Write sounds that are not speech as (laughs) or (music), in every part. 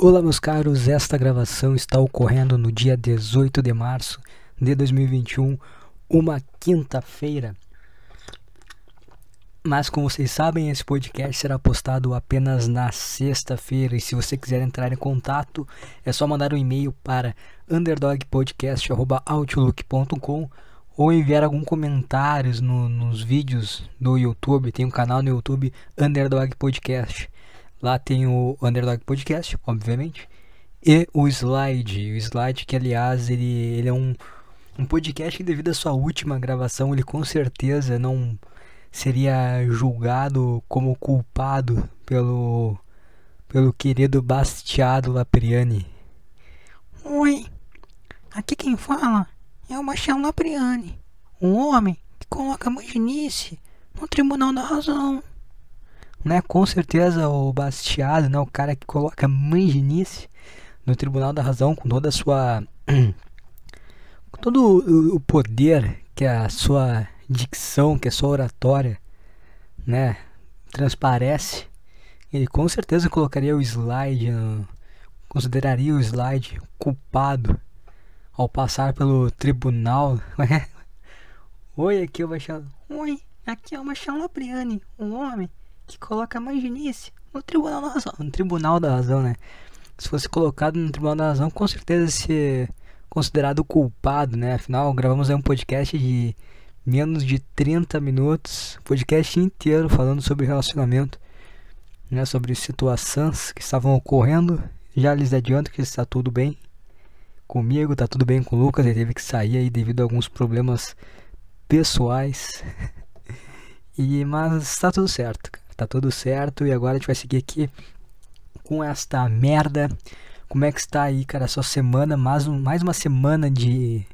Olá, meus caros. Esta gravação está ocorrendo no dia 18 de março de 2021, uma quinta-feira. Mas, como vocês sabem, esse podcast será postado apenas na sexta-feira. E se você quiser entrar em contato, é só mandar um e-mail para underdogpodcast.outlook.com ou enviar algum comentário no, nos vídeos do YouTube. Tem um canal no YouTube Underdog Podcast. Lá tem o Underdog Podcast, obviamente, e o Slide. O Slide que, aliás, ele, ele é um, um podcast que, devido à sua última gravação, ele com certeza não seria julgado como culpado pelo, pelo querido Bastiado Lapriani. Oi, aqui quem fala é o Bastiado Lapriani, um homem que coloca a manjinice no Tribunal da Razão né? Com certeza o Bastiado, né? O cara que coloca manjinice no Tribunal da Razão com toda a sua (clears throat) com todo o poder que a sua dicção, que a sua oratória, né, transparece. Ele com certeza colocaria o slide, consideraria o slide culpado ao passar pelo tribunal. Oi, aqui é o Baixado. Oi, aqui é o Machado Labriani, um homem que coloca a manjinice no Tribunal da Razão. No Tribunal da Razão, né? Se fosse colocado no Tribunal da Razão, com certeza ser considerado culpado, né? Afinal, gravamos aí um podcast de menos de 30 minutos, podcast inteiro falando sobre relacionamento, né? Sobre situações que estavam ocorrendo. Já lhes adianto que está tudo bem comigo, tá tudo bem com o Lucas, ele teve que sair aí devido a alguns problemas pessoais. (laughs) e mas está tudo certo, cara tá tudo certo e agora a gente vai seguir aqui com esta merda. Como é que está aí, cara, a sua semana? Mais, um, mais uma semana de,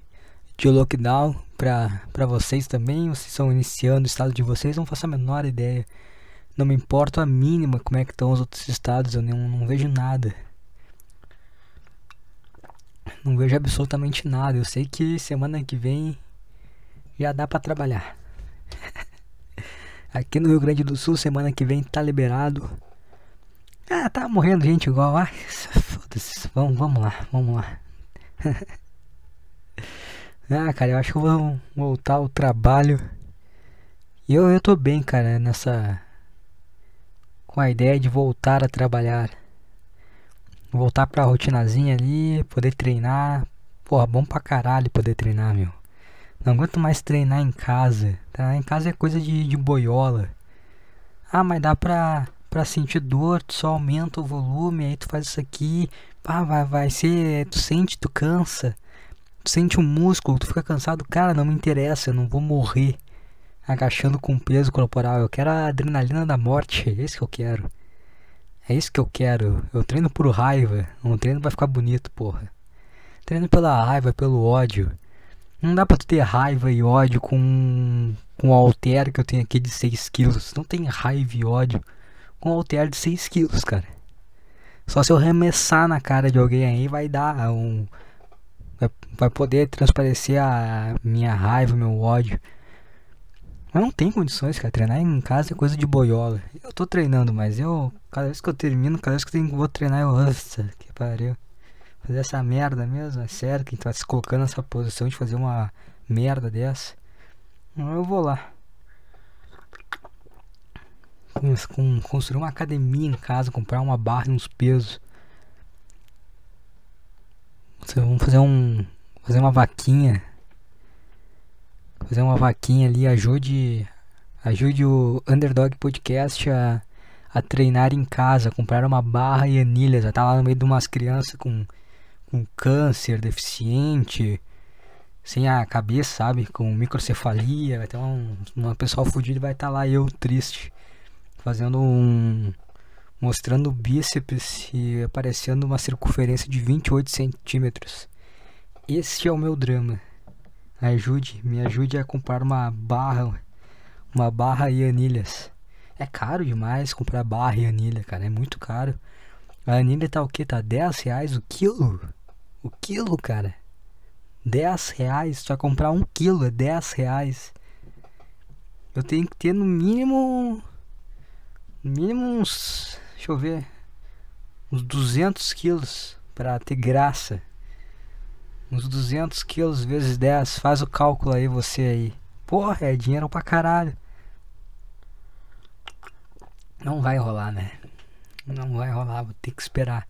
de lockdown pra vocês também. Vocês estão iniciando o estado de vocês, não faço a menor ideia. Não me importa a mínima como é que estão os outros estados, eu não, não vejo nada. Não vejo absolutamente nada. Eu sei que semana que vem já dá para trabalhar. Aqui no Rio Grande do Sul, semana que vem tá liberado. Ah, tá morrendo gente igual. Ai, foda-se. Vamos, vamos lá, vamos lá. (laughs) ah, cara, eu acho que eu vou voltar ao trabalho. E eu, eu tô bem, cara, nessa. Com a ideia de voltar a trabalhar. Voltar pra rotinazinha ali, poder treinar. Porra, bom pra caralho poder treinar, meu. Não aguento mais treinar em casa. Treinar em casa é coisa de, de boiola. Ah, mas dá pra, pra sentir dor, tu só aumenta o volume, aí tu faz isso aqui. Ah, vai, vai ser. Tu sente, tu cansa. Tu sente o um músculo, tu fica cansado. Cara, não me interessa, eu não vou morrer agachando com peso corporal. Eu quero a adrenalina da morte. É isso que eu quero. É isso que eu quero. Eu treino por raiva. Não treino pra ficar bonito, porra. Treino pela raiva, pelo ódio. Não dá pra tu ter raiva e ódio com, com o alter que eu tenho aqui de 6 quilos. Não tem raiva e ódio com o alter de 6 quilos, cara. Só se eu arremessar na cara de alguém aí vai dar um. Vai, vai poder transparecer a minha raiva, meu ódio. Mas não tem condições, cara. Treinar em casa é coisa de boiola. Eu tô treinando, mas eu. Cada vez que eu termino, cada vez que eu vou treinar, eu. Nossa, que pariu fazer essa merda mesmo, é sério, quem tá se colocando nessa posição de fazer uma merda dessa. Eu vou lá. Com, com, construir uma academia em casa, comprar uma barra e uns pesos. Vamos fazer um. Fazer uma vaquinha. Fazer uma vaquinha ali, ajude. Ajude o Underdog Podcast a, a treinar em casa, comprar uma barra e anilhas. Tá lá no meio de umas crianças com com câncer, deficiente, sem a cabeça, sabe? Com microcefalia, vai ter um, uma fodida vai estar tá lá eu triste, fazendo um mostrando o bíceps e aparecendo uma circunferência de 28 centímetros. Este é o meu drama. Ajude, me ajude a comprar uma barra, uma barra e anilhas. É caro demais comprar barra e anilha, cara, é muito caro. A anilha tá o que? Tá 10 reais o quilo? O quilo, cara. 10 reais. Vai comprar um quilo, é 10 reais. Eu tenho que ter no mínimo. No mínimo uns. Deixa eu ver. uns 200 quilos para ter graça. Uns 200 quilos vezes 10. Faz o cálculo aí, você aí. Porra, é dinheiro pra caralho. Não vai rolar, né? Não vai rolar, vou ter que esperar.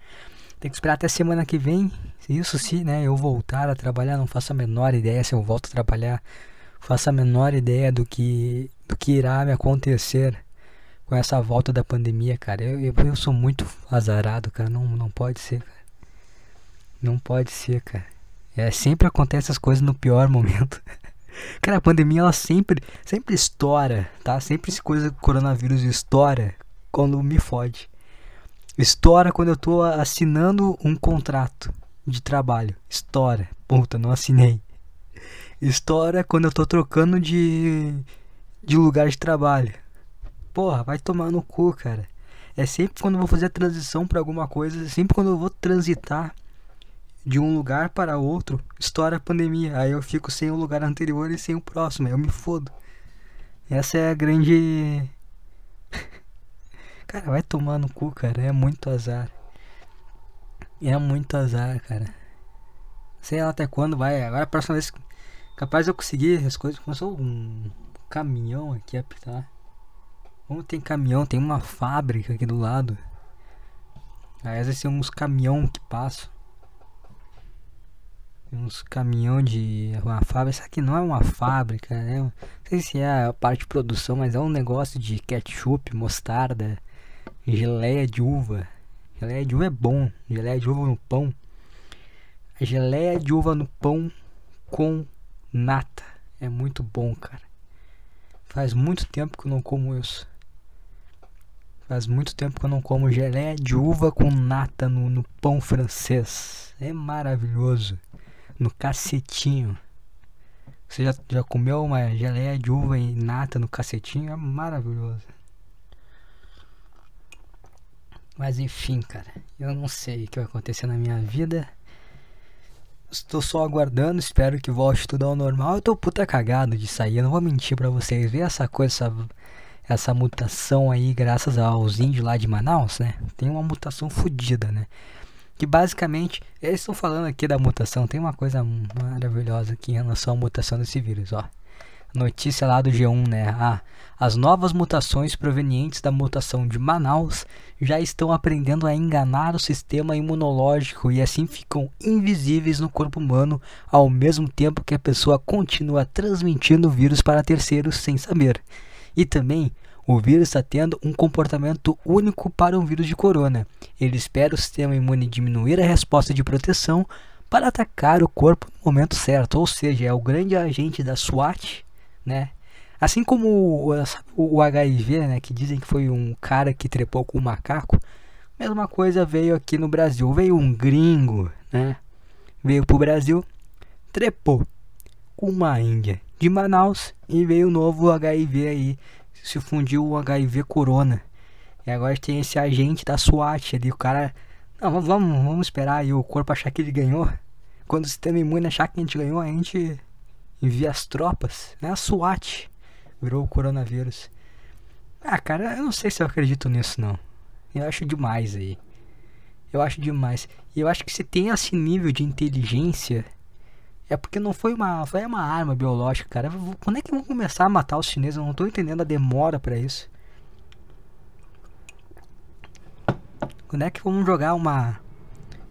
Tem que esperar até semana que vem. Isso sim, né? Eu voltar a trabalhar, não faço a menor ideia se eu volto a trabalhar. Faço a menor ideia do que, do que irá me acontecer com essa volta da pandemia, cara. Eu, eu, eu sou muito azarado, cara. Não, não pode ser, cara. Não pode ser, cara. É, sempre acontece as coisas no pior momento. (laughs) Cara, a pandemia ela sempre, sempre estoura, tá? Sempre essa coisa coronavírus estoura quando me fode. Estoura quando eu tô assinando um contrato de trabalho. Estoura. Puta, não assinei. Estoura quando eu tô trocando de, de lugar de trabalho. Porra, vai tomar no cu, cara. É sempre quando eu vou fazer a transição para alguma coisa, sempre quando eu vou transitar de um lugar para outro, estoura a pandemia. Aí eu fico sem o lugar anterior e sem o próximo. Aí eu me fodo. Essa é a grande. Cara, vai tomar no cu, cara. É muito azar. É muito azar, cara. Sei lá até quando vai. Agora a próxima vez. Capaz eu conseguir as coisas. Começou um caminhão aqui a pitar. Como tem caminhão, tem uma fábrica aqui do lado. Aí às vezes tem uns caminhão que passam uns caminhão de uma fábrica. Isso aqui não é uma fábrica, né? Não sei se é a parte de produção, mas é um negócio de ketchup, mostarda, geleia de uva. Geleia de uva é bom. Geleia de uva no pão. geleia de uva no pão com nata. É muito bom, cara. Faz muito tempo que eu não como isso. Faz muito tempo que eu não como geleia de uva com nata no, no pão francês. É maravilhoso no cacetinho. Você já, já comeu uma geleia de uva e nata no cacetinho? É maravilhoso. Mas enfim, cara, eu não sei o que vai acontecer na minha vida. Estou só aguardando, espero que volte tudo ao normal. Eu tô puta cagado de sair, eu não vou mentir pra vocês. Ver essa coisa, essa, essa mutação aí, graças aos índios lá de Manaus, né? Tem uma mutação fodida, né? que basicamente eles estão falando aqui da mutação. Tem uma coisa maravilhosa aqui em relação à mutação desse vírus, ó. Notícia lá do G1, né? Ah, as novas mutações provenientes da mutação de Manaus já estão aprendendo a enganar o sistema imunológico e assim ficam invisíveis no corpo humano, ao mesmo tempo que a pessoa continua transmitindo o vírus para terceiros sem saber. E também o vírus está tendo um comportamento único para um vírus de corona. Ele espera o sistema imune diminuir a resposta de proteção para atacar o corpo no momento certo, ou seja, é o grande agente da SWAT, né? Assim como o, HIV, né, que dizem que foi um cara que trepou com um macaco, mesma coisa veio aqui no Brasil, veio um gringo, né? Veio pro Brasil, trepou com uma índia de Manaus e veio o novo HIV aí se fundiu o HIV Corona. E agora tem esse agente da SWAT ali, o cara. Não, vamos, vamos esperar aí o corpo achar que ele ganhou. Quando o sistema imune achar que a gente ganhou, a gente envia as tropas. Né? A SWAT virou o coronavírus. Ah, cara, eu não sei se eu acredito nisso não. Eu acho demais aí. Eu acho demais. E eu acho que se tem esse nível de inteligência é porque não foi uma, foi uma arma biológica, cara. Quando é que vão começar a matar os chineses? Eu não tô entendendo a demora para isso. Quando é que vamos jogar uma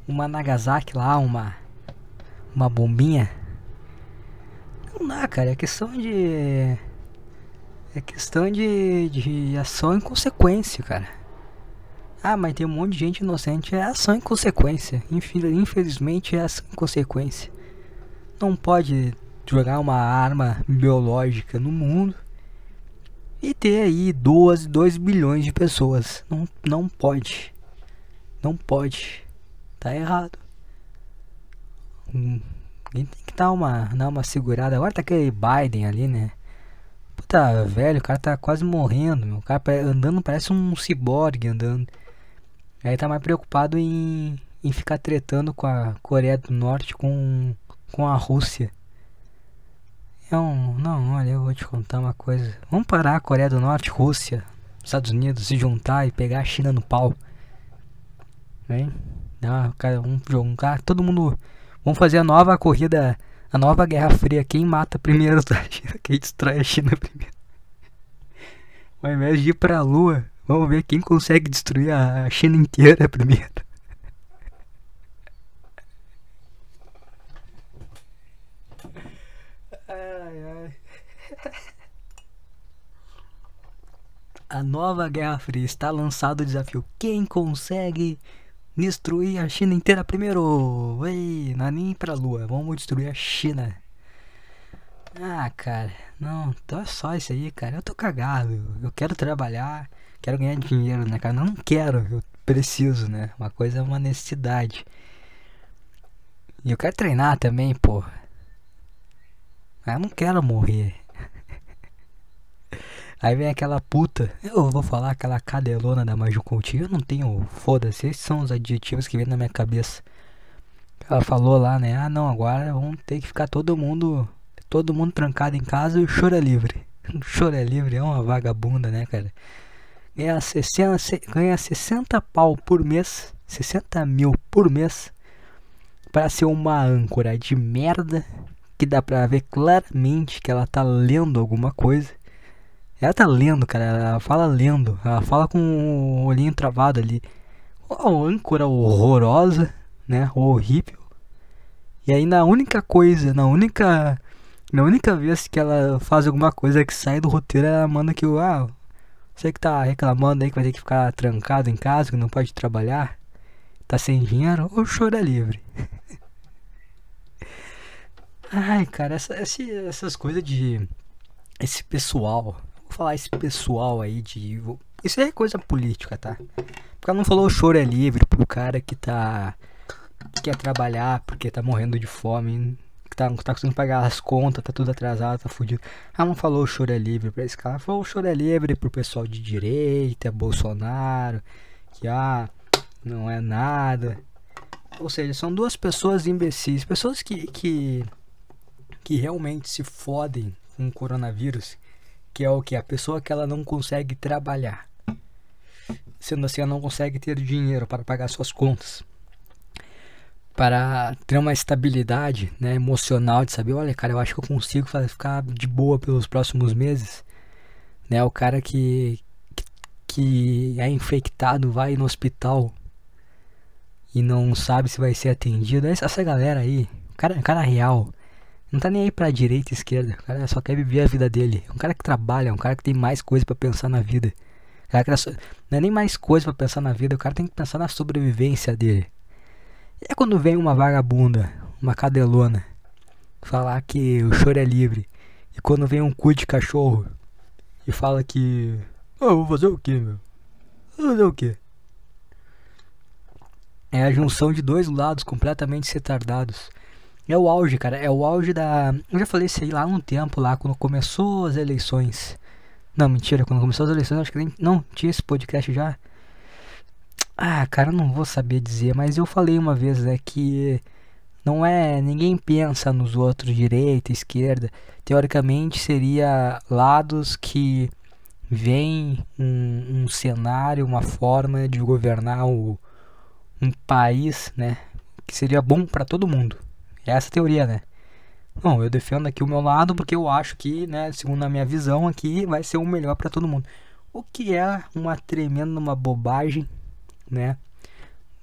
uma Nagasaki lá, uma uma bombinha? Não dá, cara. É questão de é questão de, de ação em consequência, cara. Ah, mas tem um monte de gente inocente. É ação em consequência. Infelizmente é ação em consequência não pode jogar uma arma biológica no mundo e ter aí 12, 2 bilhões de pessoas. Não, não pode. Não pode. Tá errado. Hum, tem que dar uma, dar uma segurada. Agora tá aquele Biden ali, né? Puta, velho, o cara tá quase morrendo. Meu. O cara andando parece um ciborgue andando. Aí tá mais preocupado em, em ficar tretando com a Coreia do Norte com com a Rússia. É um. Não, olha, eu vou te contar uma coisa. Vamos parar a Coreia do Norte, Rússia, Estados Unidos, se juntar e pegar a China no pau. Hein? Não, cara, um jogo, cara, todo mundo. Vamos fazer a nova corrida, a nova Guerra Fria. Quem mata primeiro (laughs) a China? Quem destrói a China primeiro? Ao invés de ir pra Lua, vamos ver quem consegue destruir a China inteira primeiro. Ai, ai. A nova Guerra Fria está lançado o desafio. Quem consegue destruir a China inteira primeiro? Ei, não é nem pra lua. Vamos destruir a China. Ah, cara, não, então é só isso aí, cara. Eu tô cagado. Eu quero trabalhar, quero ganhar dinheiro, né, cara? Não quero, eu preciso, né? Uma coisa é uma necessidade. E eu quero treinar também, pô. Eu não quero morrer. Aí vem aquela puta, eu vou falar aquela cadelona da Maju Coutinho, eu não tenho, foda-se, esses são os adjetivos que vem na minha cabeça. Ela falou lá, né? Ah, não, agora vamos ter que ficar todo mundo, todo mundo trancado em casa e o choro é livre. (laughs) O choro é livre é uma vagabunda, né, cara? Ganha 60, ganha 60 pau por mês, 60 mil por mês, para ser uma âncora de merda que dá pra ver claramente que ela tá lendo alguma coisa ela tá lendo, cara. Ela fala lendo. Ela fala com o olhinho travado ali. Uma âncora horrorosa, né? Horrível. E aí na única coisa, na única. Na única vez que ela faz alguma coisa que sai do roteiro, ela manda que o. Ah, você que tá reclamando aí que vai ter que ficar trancado em casa, que não pode trabalhar, tá sem dinheiro, o choro é livre. (laughs) Ai, cara, essa, essas coisas de. Esse pessoal falar esse pessoal aí de. Isso é coisa política, tá? Porque ela não falou choro é livre pro cara que tá. que quer trabalhar porque tá morrendo de fome, que tá, tá conseguindo pagar as contas, tá tudo atrasado, tá fudido. Ela não falou choro é livre pra esse cara, falou o choro é livre pro pessoal de direita, Bolsonaro, que ah, não é nada. Ou seja, são duas pessoas imbecis, pessoas que, que, que realmente se fodem com o coronavírus que é o que? A pessoa que ela não consegue trabalhar. Sendo assim, ela não consegue ter dinheiro para pagar suas contas. Para ter uma estabilidade né, emocional de saber, olha, cara, eu acho que eu consigo ficar de boa pelos próximos meses. Né, o cara que, que, é infectado vai no hospital e não sabe se vai ser atendido. Essa galera aí, cara, cara real, não tá nem aí pra direita e esquerda. O cara só quer viver a vida dele. É um cara que trabalha, é um cara que tem mais coisa para pensar na vida. cara que não é nem mais coisa para pensar na vida, o cara tem que pensar na sobrevivência dele. E é quando vem uma vagabunda, uma cadelona, falar que o choro é livre. E quando vem um cu de cachorro e fala que. Oh, eu vou fazer o que, meu? Vou fazer o que? É a junção de dois lados completamente retardados. É o auge, cara. É o auge da. Eu já falei isso aí lá um tempo, lá, quando começou as eleições. Não, mentira, quando começou as eleições, acho que nem. Não, tinha esse podcast já. Ah, cara, não vou saber dizer, mas eu falei uma vez, né, que não é. Ninguém pensa nos outros, direita, esquerda. Teoricamente seria lados que veem um, um cenário, uma forma de governar o, um país, né, que seria bom para todo mundo. É essa teoria, né? Bom, eu defendo aqui o meu lado porque eu acho que, né, segundo a minha visão aqui, vai ser o melhor para todo mundo. O que é uma tremenda uma bobagem, né?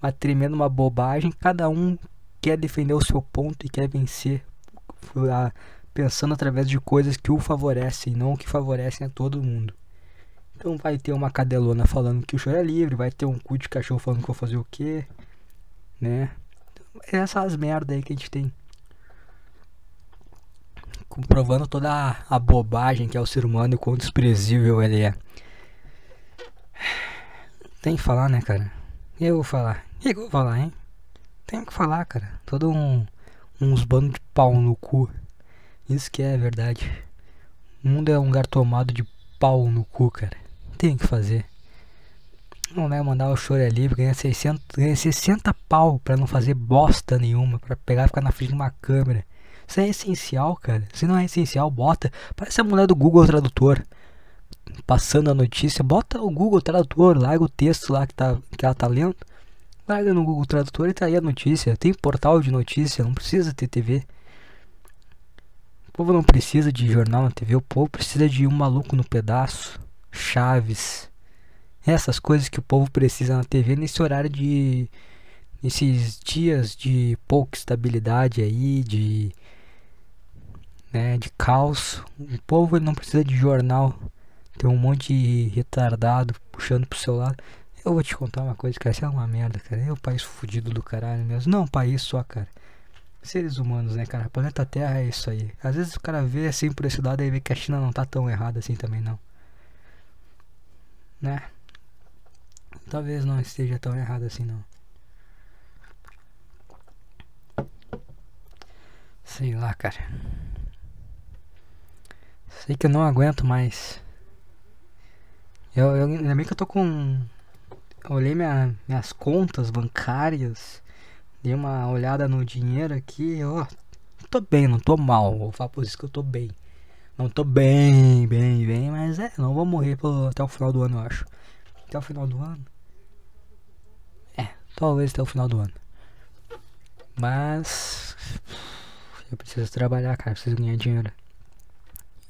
Uma tremenda uma bobagem. Cada um quer defender o seu ponto e quer vencer, pensando através de coisas que o favorecem, não que favorecem a todo mundo. Então vai ter uma cadelona falando que o choro é livre, vai ter um cu de cachorro falando que vou fazer o quê, né? Essas merda aí que a gente tem. Comprovando toda a, bobagem que é o ser humano e quão desprezível ele é. Tem que falar, né, cara? Eu vou falar. Eu vou falar, hein? Tem que falar, cara. Todo um. Uns bandos de pau no cu. Isso que é verdade. O mundo é um lugar tomado de pau no cu, cara. Tem que fazer. Não vai mandar o choro ali, ganha 600, ganha 60 pau pra não fazer bosta nenhuma, pra pegar e ficar na frente de uma câmera. Isso é essencial, cara. Se não é essencial, bota. Parece a mulher do Google Tradutor. Passando a notícia, bota o Google Tradutor, larga o texto lá que, tá, que ela tá lendo. Larga no Google Tradutor e tá aí a notícia. Tem portal de notícia, não precisa ter TV. O povo não precisa de jornal na TV, o povo precisa de um maluco no pedaço, Chaves. Essas coisas que o povo precisa na TV nesse horário de. nesses dias de pouca estabilidade aí, de. né, de caos. O povo não precisa de jornal. Tem um monte de retardado puxando pro seu lado. Eu vou te contar uma coisa, cara. Isso é uma merda, cara. É o país fudido do caralho mesmo. Não, um país só, cara. Seres humanos, né, cara? Planeta Terra é isso aí. Às vezes o cara vê assim por esse lado e vê que a China não tá tão errada assim também, não. Né? Talvez não esteja tão errado assim, não. Sei lá, cara. Sei que eu não aguento mais. Eu, eu, bem que eu tô com olhei minha, minhas contas bancárias, dei uma olhada no dinheiro aqui, ó. Tô bem, não tô mal. Vou falar por isso que eu tô bem. Não tô bem, bem, bem, mas é, não vou morrer até o final do ano, eu acho. Até o final do ano? Talvez até o final do ano. Mas eu preciso trabalhar, cara, eu preciso ganhar dinheiro.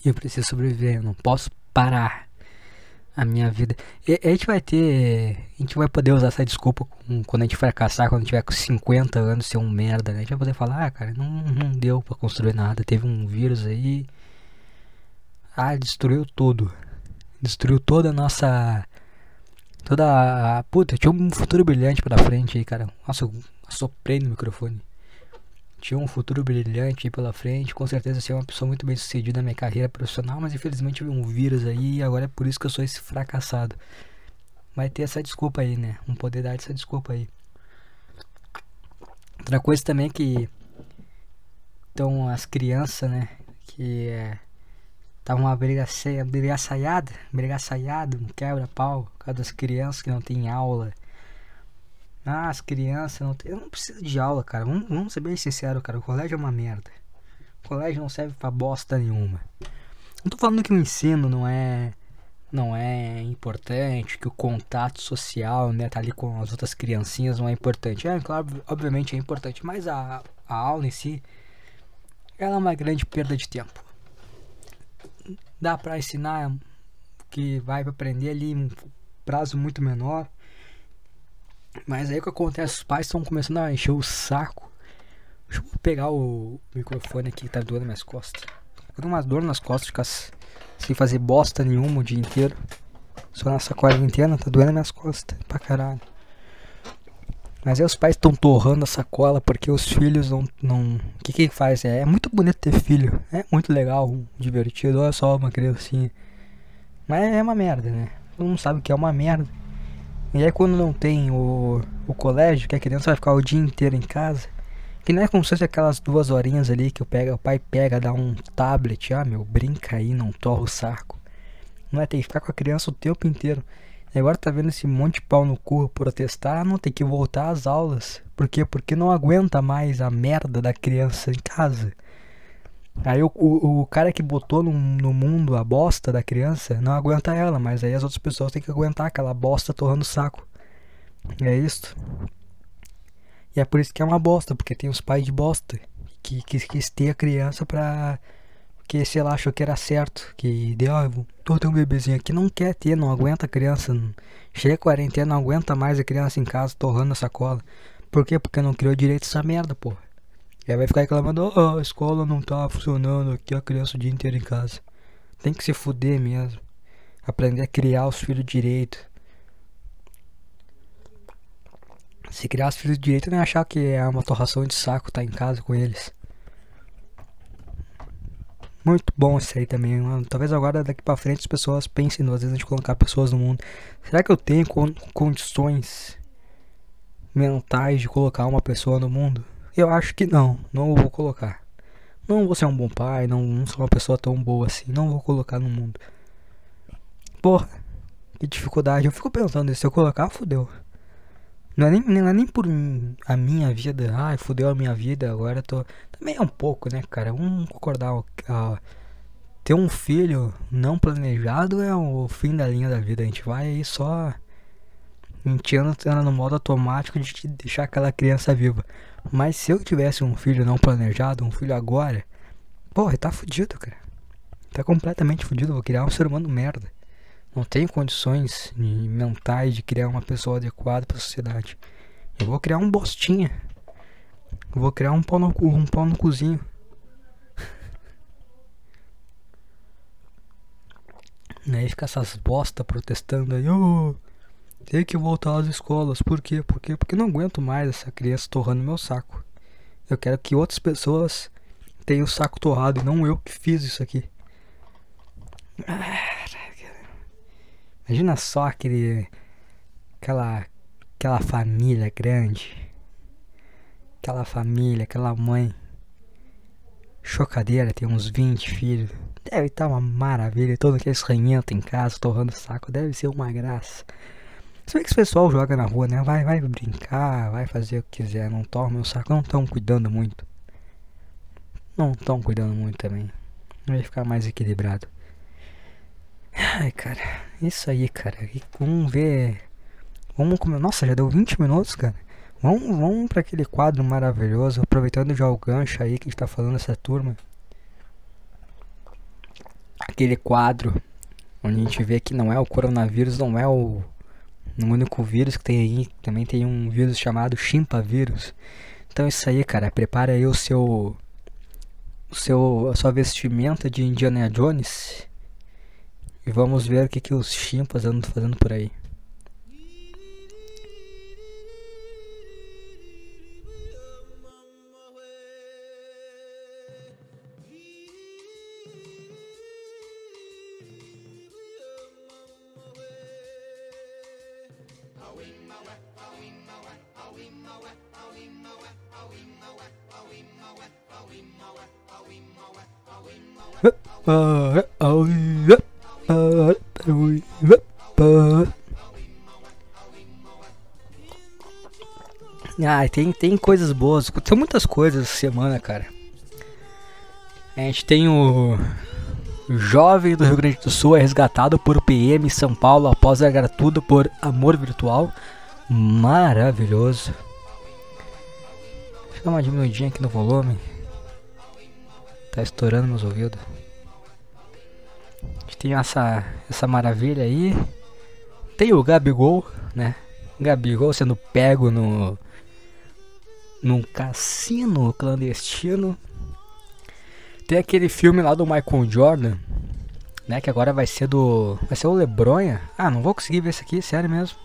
E eu preciso sobreviver, eu não posso parar a minha vida. E, a gente vai ter. A gente vai poder usar essa desculpa com, quando a gente fracassar, quando tiver com 50 anos, ser um merda, né? A gente vai poder falar, ah, cara, não, não deu pra construir nada. Teve um vírus aí. Ah, destruiu tudo. Destruiu toda a nossa. Toda a. Puta, tinha um futuro brilhante pela frente aí, cara. Nossa, eu assoprei no microfone tinha um futuro brilhante aí pela frente, com certeza ser uma pessoa muito bem sucedida na minha carreira profissional, mas infelizmente tive um vírus aí e agora é por isso que eu sou esse fracassado. Vai ter essa desculpa aí, né? Um poder dar essa desculpa aí. Outra coisa também é que então as crianças, né, que é tava uma briga brigaçaiada, brigaçaiada, um quebra-pau, por causa das crianças que não tem aula ah, as crianças não tem. Eu não preciso de aula, cara. Vamos, vamos ser bem sinceros, cara. O colégio é uma merda. O colégio não serve pra bosta nenhuma. Não tô falando que o ensino não é. Não é importante, que o contato social, né, tá ali com as outras criancinhas não é importante. É, claro, obviamente é importante, mas a, a aula em si, ela é uma grande perda de tempo. Dá pra ensinar que vai aprender ali um prazo muito menor mas aí o que acontece? Os pais estão começando a encher o saco. Deixa eu pegar o microfone aqui que tá doendo minhas costas. Tô com umas dor nas costas, ficar sem fazer bosta nenhuma o dia inteiro. Só nessa quarentena tá doendo minhas costas pra caralho. Mas aí os pais estão torrando a sacola porque os filhos não. não... O que que faz? É, é muito bonito ter filho. É muito legal, divertido. Olha só uma criancinha. Mas é uma merda, né? Todo mundo sabe que é uma merda. E aí quando não tem o, o colégio, que a criança vai ficar o dia inteiro em casa, que não é como se fosse aquelas duas horinhas ali que o, pega, o pai pega, dá um tablet, ah meu, brinca aí, não torra o saco. Não é, tem que ficar com a criança o tempo inteiro. Agora tá vendo esse monte de pau no cu protestar, não tem que voltar às aulas. Por quê? Porque não aguenta mais a merda da criança em casa. Aí o, o, o, cara que botou no, no mundo a bosta da criança não aguenta ela, mas aí as outras pessoas têm que aguentar aquela bosta torrando o saco. É isso. E é por isso que é uma bosta, porque tem os pais de bosta que, que ter a criança pra. Que sei lá, achou que era certo. Que deu, ah, tô ter um bebezinho aqui, não quer ter, não aguenta a criança. Chega a quarentena, não aguenta mais a criança em casa torrando a sacola. Por quê? Porque não criou direito essa merda, porra. E aí vai ficar reclamando, oh, a escola não tá funcionando aqui, a criança o dia inteiro em casa. Tem que se fuder mesmo. Aprender a criar os filhos direito. Se criar os filhos direito, nem achar que é uma torração de saco tá em casa com eles. Muito bom isso aí também, mano. Talvez agora daqui pra frente as pessoas pensem duas vezes antes de colocar pessoas no mundo. Será que eu tenho condições mentais de colocar uma pessoa no mundo? Eu acho que não, não vou colocar. Não vou ser um bom pai, não, não sou uma pessoa tão boa assim, não vou colocar no mundo. Porra, que dificuldade. Eu fico pensando, se eu colocar, fodeu. Não é nem, não é nem por a minha vida, ai, fodeu a minha vida, agora tô. Também é um pouco, né, cara? Vamos concordar. Ter um filho não planejado é o fim da linha da vida. A gente vai aí só 20 anos anda no modo automático de deixar aquela criança viva. Mas se eu tivesse um filho não planejado, um filho agora, porra, tá fudido, cara. Tá completamente fudido. Vou criar um ser humano merda. Não tenho condições mentais de criar uma pessoa adequada pra sociedade. Eu vou criar um bostinha. Eu vou criar um pau no, um pau no cozinho. (laughs) Aí fica essas bosta protestando aí, oh, tem que voltar às escolas. Por quê? Por quê? Porque não aguento mais essa criança torrando meu saco. Eu quero que outras pessoas tenham o saco torrado e não eu que fiz isso aqui. Imagina só aquele. aquela. aquela família grande. Aquela família, aquela mãe. Chocadeira, tem uns 20 filhos. Deve estar tá uma maravilha. Todo aquele ranhento em casa, torrando o saco. Deve ser uma graça. Se bem que esse pessoal joga na rua, né? Vai, vai brincar, vai fazer o que quiser. Não torna o saco. Não estão cuidando muito. Não estão cuidando muito também. Vai ficar mais equilibrado. Ai, cara. Isso aí, cara. Vamos ver. Vamos comer. Nossa, já deu 20 minutos, cara. Vamos, vamos para aquele quadro maravilhoso. Aproveitando já o gancho aí que a gente tá falando essa turma aquele quadro onde a gente vê que não é o coronavírus, não é o, o único vírus que tem aí, também tem um vírus chamado chimpavírus. Então isso aí, cara, prepara aí o seu o seu a sua vestimenta de Indiana Jones e vamos ver o que que os chimpas andam fazendo por aí. Ah, tem, tem coisas boas. Tem muitas coisas essa semana, cara. A gente tem o jovem do Rio Grande do Sul é resgatado por PM em São Paulo após largar tudo por amor virtual. Maravilhoso. Deixa eu dar uma diminuidinha aqui no volume. Tá estourando meus ouvidos. A gente tem essa, essa maravilha aí. Tem o Gabigol, né? Gabigol sendo pego no num cassino clandestino. Tem aquele filme lá do Michael Jordan, né? Que agora vai ser do. Vai ser o Lebronha. Ah, não vou conseguir ver isso aqui, sério mesmo.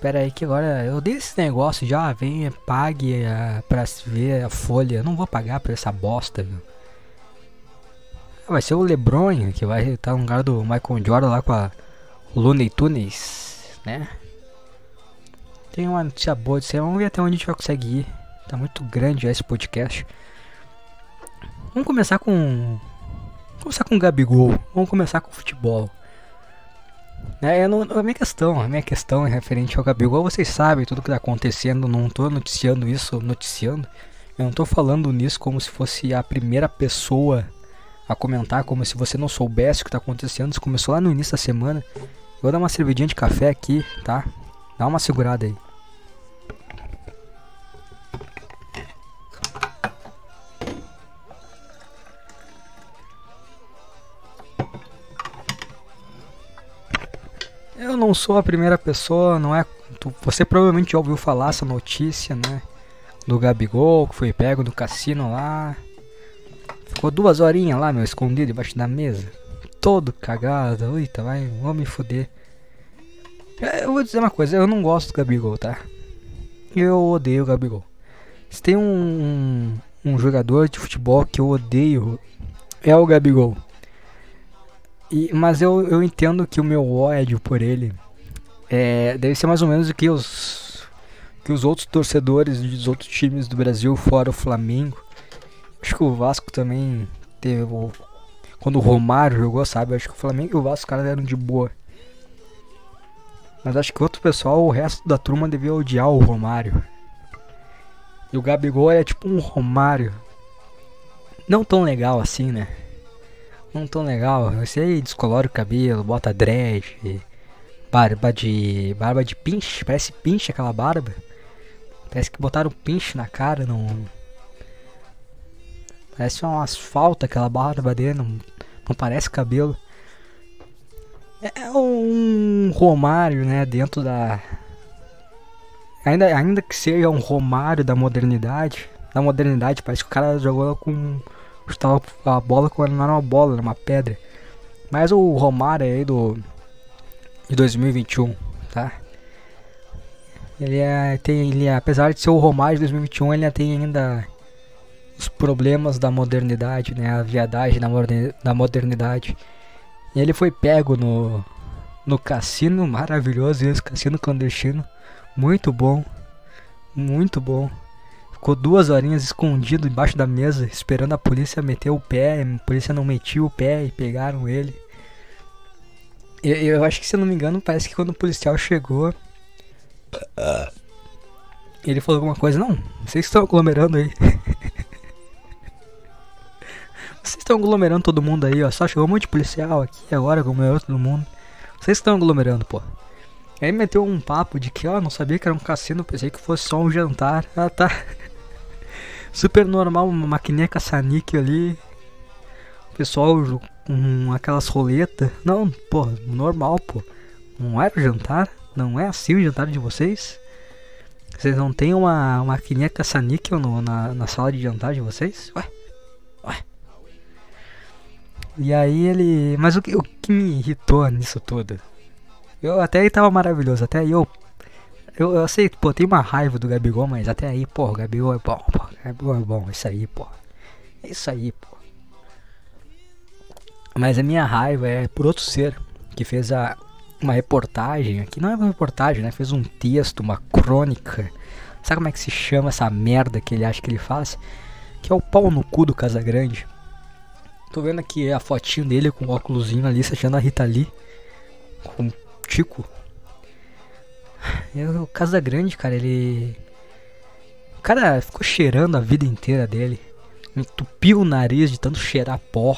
Pera aí que agora eu dei esse negócio já, vem, pague a, pra ver a folha. Não vou pagar por essa bosta, viu? Vai ser o Lebron que vai estar no lugar do Michael Jordan lá com a Looney Tunes, né? Tem uma notícia boa disso aí, vamos ver até onde a gente vai conseguir ir. Tá muito grande já esse podcast. Vamos começar com. Vamos começar com o Gabigol. Vamos começar com o futebol. É, não, a minha questão, a minha questão é referente ao Gabigol, vocês sabem tudo que tá acontecendo, não tô noticiando isso, noticiando. Eu não tô falando nisso como se fosse a primeira pessoa a comentar como se você não soubesse o que está acontecendo. Isso começou lá no início da semana. Vou dar uma cervejinha de café aqui, tá? Dá uma segurada aí. Eu não sou a primeira pessoa, não é? Você provavelmente já ouviu falar essa notícia, né? Do Gabigol que foi pego no cassino lá. Ficou duas horinhas lá, meu, escondido debaixo da mesa. Todo cagado. Eita, vai, vou me fuder. É, eu vou dizer uma coisa, eu não gosto do Gabigol, tá? Eu odeio o Gabigol. Se tem um, um jogador de futebol que eu odeio, é o Gabigol. E, mas eu, eu entendo que o meu ódio por ele é, deve ser mais ou menos o que os, que os outros torcedores dos outros times do Brasil, fora o Flamengo, Acho que o Vasco também teve. Quando o Romário jogou, sabe? Acho que o Flamengo e o Vasco, os caras eram de boa. Mas acho que outro pessoal, o resto da turma devia odiar o Romário. E o Gabigol é tipo um Romário. Não tão legal assim, né? Não tão legal. Você descolora o cabelo, bota dread. barba de. barba de pinche, parece pinche aquela barba. Parece que botaram pinche na cara, não. Parece um asfalto aquela barba dele, não, não parece cabelo. É um Romário, né, dentro da. Ainda, ainda que seja um Romário da modernidade. Da modernidade, parece que o cara jogou com. Chutava a bola quando não era uma bola, era uma pedra. Mas o Romário aí do. De 2021, tá? Ele é, tem, ele é, apesar de ser o Romário de 2021, ele tem ainda os problemas da modernidade, né? A viadagem da, da modernidade. E ele foi pego no, no cassino, maravilhoso esse cassino clandestino. Muito bom, muito bom. Ficou duas horinhas escondido embaixo da mesa, esperando a polícia meter o pé. A polícia não metiu o pé e pegaram ele. Eu, eu acho que, se eu não me engano, parece que quando o policial chegou, ele falou alguma coisa. Não, vocês estão aglomerando aí. (laughs) vocês estão aglomerando todo mundo aí, ó. Só chegou um monte de policial aqui agora, aglomerou todo mundo. Vocês estão aglomerando, pô. Aí meteu um papo de que, ó, não sabia que era um cassino, pensei que fosse só um jantar. Ah, tá. Super normal, uma maquininha caça-níquel ali. Pessoal com aquelas roletas. Não, pô, normal, pô. Não era o jantar? Não é assim o jantar de vocês? Vocês não tem uma, maquininha caça-níquel na, na sala de jantar de vocês? Ué? Ué? E aí ele. Mas o que, o que me irritou nisso tudo? Eu até aí tava maravilhoso, até aí eu. Eu, eu sei, pô, tem uma raiva do Gabigol, mas até aí, pô, o Gabigol é bom, pô. Gabigol é bom, isso aí, pô. É isso aí, pô. Mas a minha raiva é por outro ser que fez a, uma reportagem, aqui não é uma reportagem, né? Fez um texto, uma crônica. Sabe como é que se chama essa merda que ele acha que ele faz? Que é o pau no cu do Casagrande. Tô vendo aqui a fotinho dele com o óculosinho ali, se achando a Rita Lee. Com o Tico. E o Casagrande, cara, ele. O cara ficou cheirando a vida inteira dele. Entupiu o nariz de tanto cheirar pó.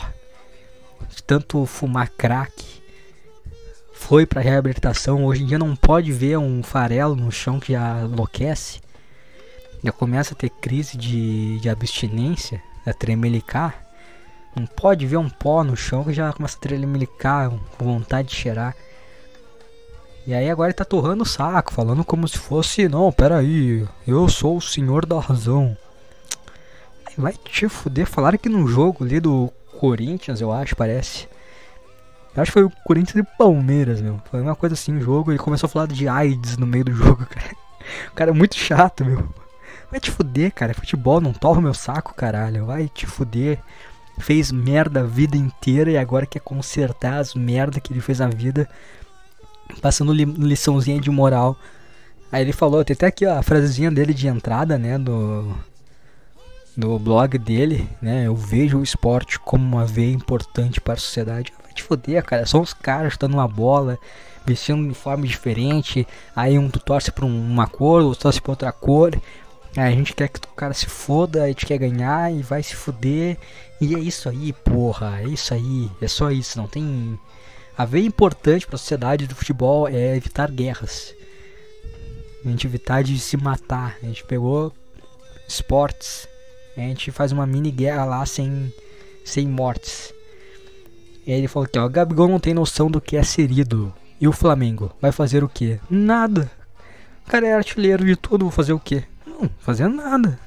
De tanto fumar crack foi para reabilitação, hoje em dia não pode ver um farelo no chão que já enlouquece, já começa a ter crise de, de abstinência, a tremelicar. Não pode ver um pó no chão que já começa a tremelicar, com vontade de cheirar. E aí agora ele tá torrando o saco, falando como se fosse, não, peraí, eu sou o senhor da razão. Vai te fuder, falaram que no jogo ali do Corinthians, eu acho, parece eu acho que foi o Corinthians e Palmeiras, meu. Foi uma coisa assim, o jogo. Ele começou a falar de AIDS no meio do (laughs) jogo, cara. O cara é muito chato, meu. Vai te fuder, cara. Futebol não torra meu saco, caralho. Vai te fuder. Fez merda a vida inteira e agora quer consertar as merdas que ele fez na vida. Passando li liçãozinha de moral. Aí ele falou, tem até aqui ó, a frasezinha dele de entrada, né, do, do blog dele, né, eu vejo o esporte como uma veia importante para a sociedade te foder, cara. São os caras chutando uma bola, vestindo um uniforme diferente. Aí um tu torce pra uma cor, outro torce pra outra cor. Aí a gente quer que o cara se foda, a gente quer ganhar e vai se foder. E é isso aí, porra. É isso aí. É só isso. Não tem. A veia importante para a sociedade do futebol é evitar guerras. A gente evitar de se matar. A gente pegou esportes. A gente faz uma mini guerra lá sem, sem mortes. E aí ele falou que o Gabigol não tem noção do que é ser ídolo. E o Flamengo vai fazer o quê? Nada. O cara é artilheiro de tudo, vou fazer o quê? Não, fazer nada.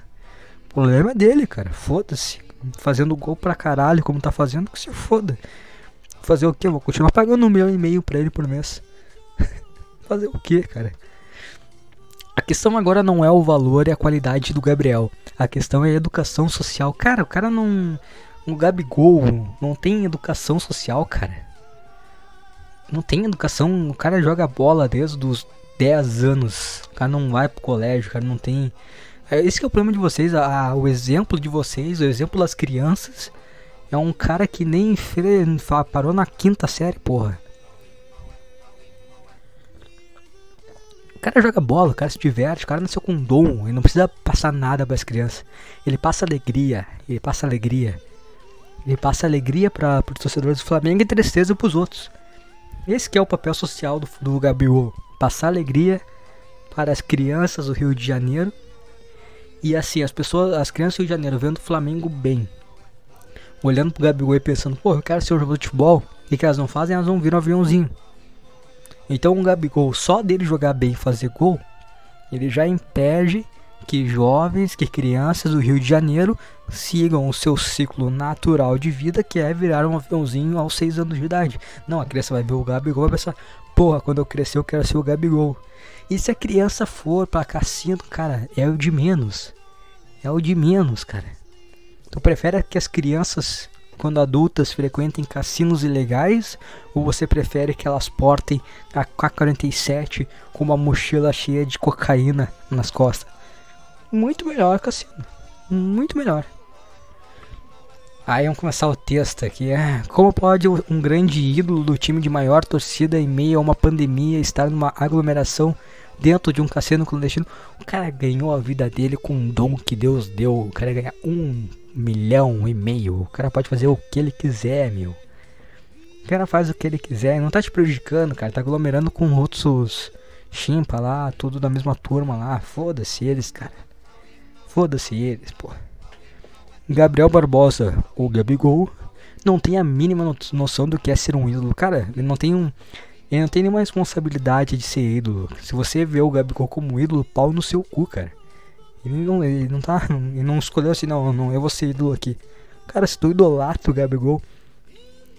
O problema é dele, cara. Foda-se. Fazendo gol pra caralho como tá fazendo, que se foda. Fazer o quê? Vou continuar pagando um milhão e meio pra ele por mês. (laughs) fazer o quê, cara? A questão agora não é o valor e a qualidade do Gabriel. A questão é a educação social. Cara, o cara não o Gabigol não tem educação social, cara. Não tem educação. O cara joga bola desde os 10 anos. O cara não vai pro colégio, o cara não tem. É, esse que é o problema de vocês. A, o exemplo de vocês, o exemplo das crianças. É um cara que nem parou na quinta série, porra. O cara joga bola, o cara se diverte, o cara nasceu com dom, ele não precisa passar nada para as crianças. Ele passa alegria, ele passa alegria. Ele passa alegria para os torcedores do Flamengo e tristeza para os outros. Esse que é o papel social do, do Gabigol. Passar alegria para as crianças do Rio de Janeiro. E assim, as pessoas, as crianças do Rio de Janeiro vendo o Flamengo bem. Olhando pro Gabigol e pensando, pô, eu quero ser um jogador de futebol. O que elas não fazem? Elas vão vir um aviãozinho. Então o Gabigol, só dele jogar bem e fazer gol, ele já impede que jovens, que crianças do Rio de Janeiro sigam o seu ciclo natural de vida, que é virar um aviãozinho aos 6 anos de idade. Não, a criança vai ver o Gabigol e vai pensar, porra, quando eu crescer eu quero ser o Gabigol. E se a criança for pra cassino, cara, é o de menos. É o de menos, cara. Tu prefere que as crianças, quando adultas, frequentem cassinos ilegais? Ou você prefere que elas portem a K-47 com uma mochila cheia de cocaína nas costas? Muito melhor cassino. Muito melhor. Aí vamos começar o texto aqui. É, como pode um grande ídolo do time de maior torcida em meio a uma pandemia estar numa aglomeração dentro de um cassino clandestino? O cara ganhou a vida dele com um dom que Deus deu. O cara ganha um milhão e meio. O cara pode fazer o que ele quiser, meu. O cara faz o que ele quiser. Não tá te prejudicando, cara. Tá aglomerando com outros chimpa lá, tudo da mesma turma lá. Foda-se eles, cara. Foda-se eles, pô. Gabriel Barbosa, o Gabigol, não tem a mínima noção do que é ser um ídolo. Cara, ele não tem um. Ele não tem nenhuma responsabilidade de ser ídolo. Se você vê o Gabigol como ídolo, pau no seu cu, cara. Ele não, ele não tá. (laughs) Ele não escolheu assim, não, não, eu vou ser ídolo aqui. Cara, se tu idolatra o Gabigol,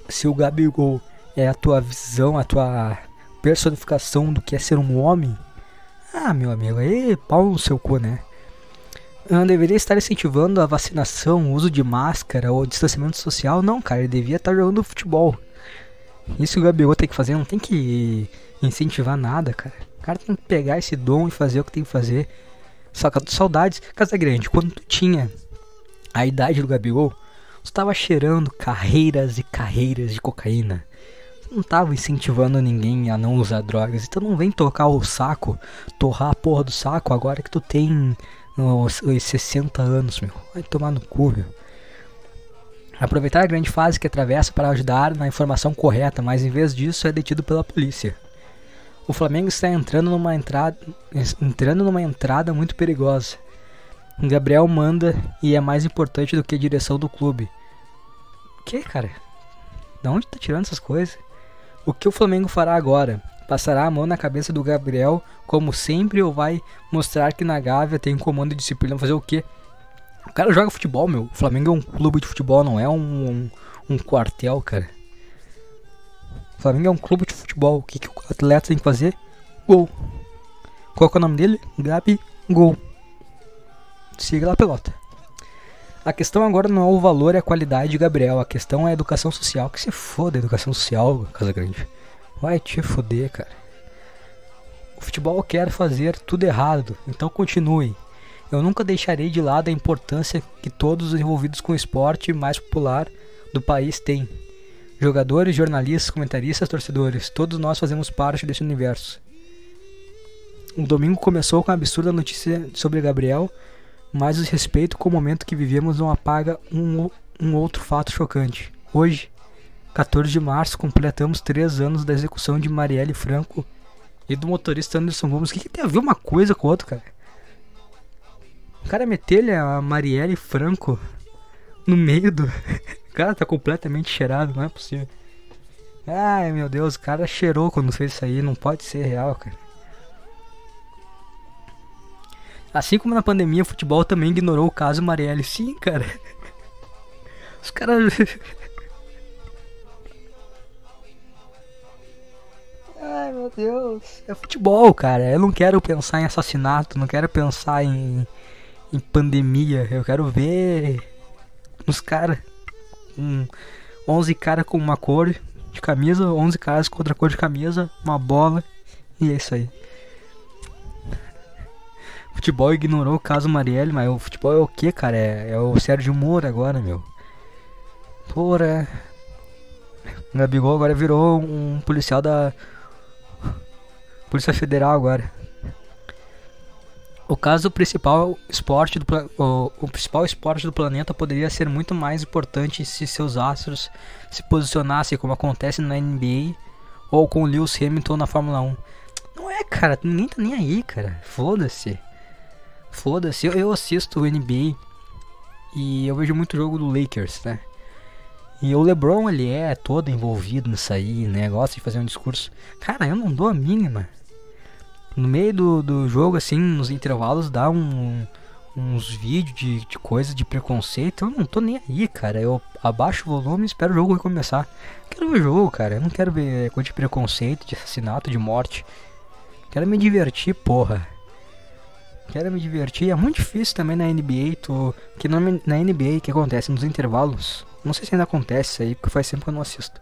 se o Gabigol é a tua visão, a tua personificação do que é ser um homem, ah, meu amigo, aí pau no seu cu, né? não deveria estar incentivando a vacinação, o uso de máscara ou distanciamento social. Não, cara, ele devia estar jogando futebol. Isso que o Gabigol tem que fazer, não tem que incentivar nada, cara. O cara tem que pegar esse dom e fazer o que tem que fazer. Saudades, Casa Grande, quando tu tinha a idade do Gabigol, tu estava cheirando carreiras e carreiras de cocaína. Tu não tava incentivando ninguém a não usar drogas. Então não vem tocar o saco, torrar a porra do saco agora que tu tem nos 60 anos, meu. Vai tomar no cu, meu. Aproveitar a grande fase que atravessa para ajudar na informação correta, mas em vez disso é detido pela polícia. O Flamengo está entrando numa entrada, entrando numa entrada muito perigosa. Gabriel manda e é mais importante do que a direção do clube. Que, cara? Da onde tá tirando essas coisas? O que o Flamengo fará agora? Passará a mão na cabeça do Gabriel, como sempre, ou vai mostrar que na Gávea tem comando e disciplina fazer o quê? O cara joga futebol, meu. O Flamengo é um clube de futebol, não é um, um, um quartel, cara. Flamengo é um clube de futebol. O que, que o atleta tem que fazer? Gol. Qual é o nome dele? Gabi Gol. Siga lá, pelota. A questão agora não é o valor e a qualidade de Gabriel. A questão é a educação social. Que se foda a educação social, Casa Grande. Vai te foder, cara. O futebol quer fazer tudo errado, então continue. Eu nunca deixarei de lado a importância que todos os envolvidos com o esporte mais popular do país têm. Jogadores, jornalistas, comentaristas, torcedores, todos nós fazemos parte desse universo. O domingo começou com a absurda notícia sobre Gabriel, mas o respeito com o momento que vivemos não apaga um, um outro fato chocante. Hoje, 14 de março, completamos três anos da execução de Marielle Franco e do motorista Anderson Gomes. O que, que tem a ver uma coisa com a outra, cara? O cara meter a Marielle Franco no meio do. Cara tá completamente cheirado, não é possível. Ai meu Deus, o cara cheirou quando fez isso aí, não pode ser real, cara. Assim como na pandemia, o futebol também ignorou o caso Marielle. Sim, cara. (laughs) Os caras. (laughs) Ai meu Deus. É futebol, cara. Eu não quero pensar em assassinato, não quero pensar em, em pandemia. Eu quero ver os caras. Um, 11 caras com uma cor de camisa, 11 caras com outra cor de camisa, uma bola. E é isso aí. O futebol ignorou o caso Marielle, mas o futebol é o que, cara? É, é o Sérgio Moura agora, meu. Porra. O Gabigol agora virou um policial da Polícia Federal agora. O caso principal esporte do o, o, principal esporte do planeta poderia ser muito mais importante se seus astros se posicionassem como acontece na NBA Ou com o Lewis Hamilton na Fórmula 1. Não é, cara, ninguém tá nem aí, cara. Foda-se. Foda-se, eu, eu assisto o NBA e eu vejo muito jogo do Lakers, né? E o LeBron, ele é todo envolvido nisso aí, né? De fazer um discurso. Cara, eu não dou a mínima. No meio do, do jogo, assim, nos intervalos, dá um, uns vídeos de, de coisa de preconceito. Eu não tô nem aí, cara. Eu abaixo o volume e espero o jogo recomeçar. Quero ver o jogo, cara. Eu não quero ver coisa de preconceito, de assassinato, de morte. Quero me divertir, porra. Quero me divertir. É muito difícil também na NBA, tu... que na, na NBA que acontece nos intervalos. Não sei se ainda acontece isso aí, porque faz tempo que eu não assisto.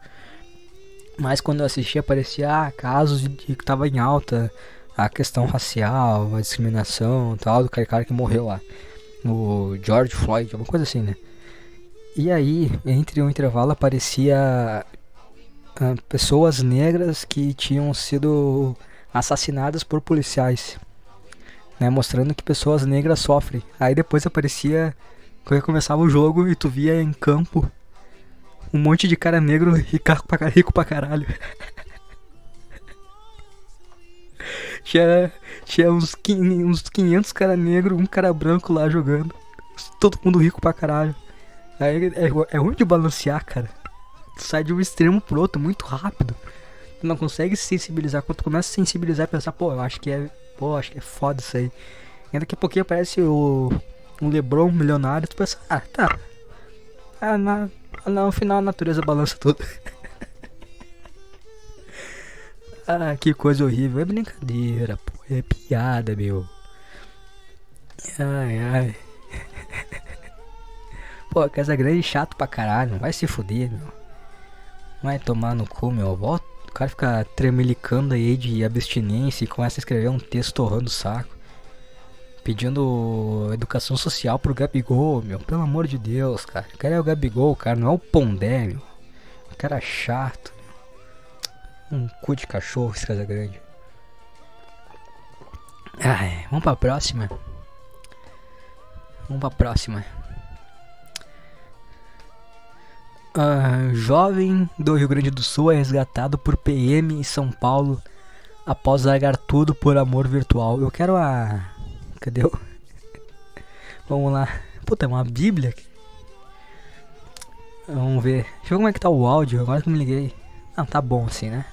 Mas quando eu assisti aparecia ah, casos de, de que tava em alta a questão racial, a discriminação tal, do cara que morreu lá. O George Floyd, alguma coisa assim, né? E aí, entre um intervalo aparecia ah, pessoas negras que tinham sido assassinadas por policiais né, mostrando que pessoas negras sofrem. Aí depois aparecia quando começava o jogo e tu via em campo um monte de cara negro rico rico pra caralho. (laughs) tinha, tinha uns, uns 500 cara negro, um cara branco lá jogando. Todo mundo rico pra caralho. Aí é, é ruim de balancear, cara. Tu sai de um extremo pro outro muito rápido. Tu não consegue se sensibilizar. Quando tu começa a sensibilizar e pensar, pô, eu acho que é Pô, acho que é foda isso aí. E daqui a pouquinho aparece o um Lebron milionário, tu pensa, ah, tá. Ah, na, no final a natureza balança tudo. (laughs) ah, que coisa horrível. É brincadeira, pô. É piada, meu. Ai, ai. (laughs) pô, Casa Grande é chato pra caralho. Vai se fuder, meu. Vai tomar no cu, meu. Volta o cara fica tremelicando aí de abstinência e começa a escrever um texto torrando o saco. Pedindo educação social pro Gabigol, meu. Pelo amor de Deus, cara. O cara é o Gabigol, cara. Não é o Pondé, meu. O cara é chato. Um cu de cachorro esse casa grande. Ai, vamos pra próxima. Vamos pra próxima. Uh, jovem do Rio Grande do Sul é resgatado por PM em São Paulo após largar tudo por amor virtual. Eu quero a. Cadê o. (laughs) Vamos lá. Puta, é uma bíblia. Vamos ver. Deixa eu ver como é que tá o áudio agora que eu me liguei. Não, tá bom assim, né?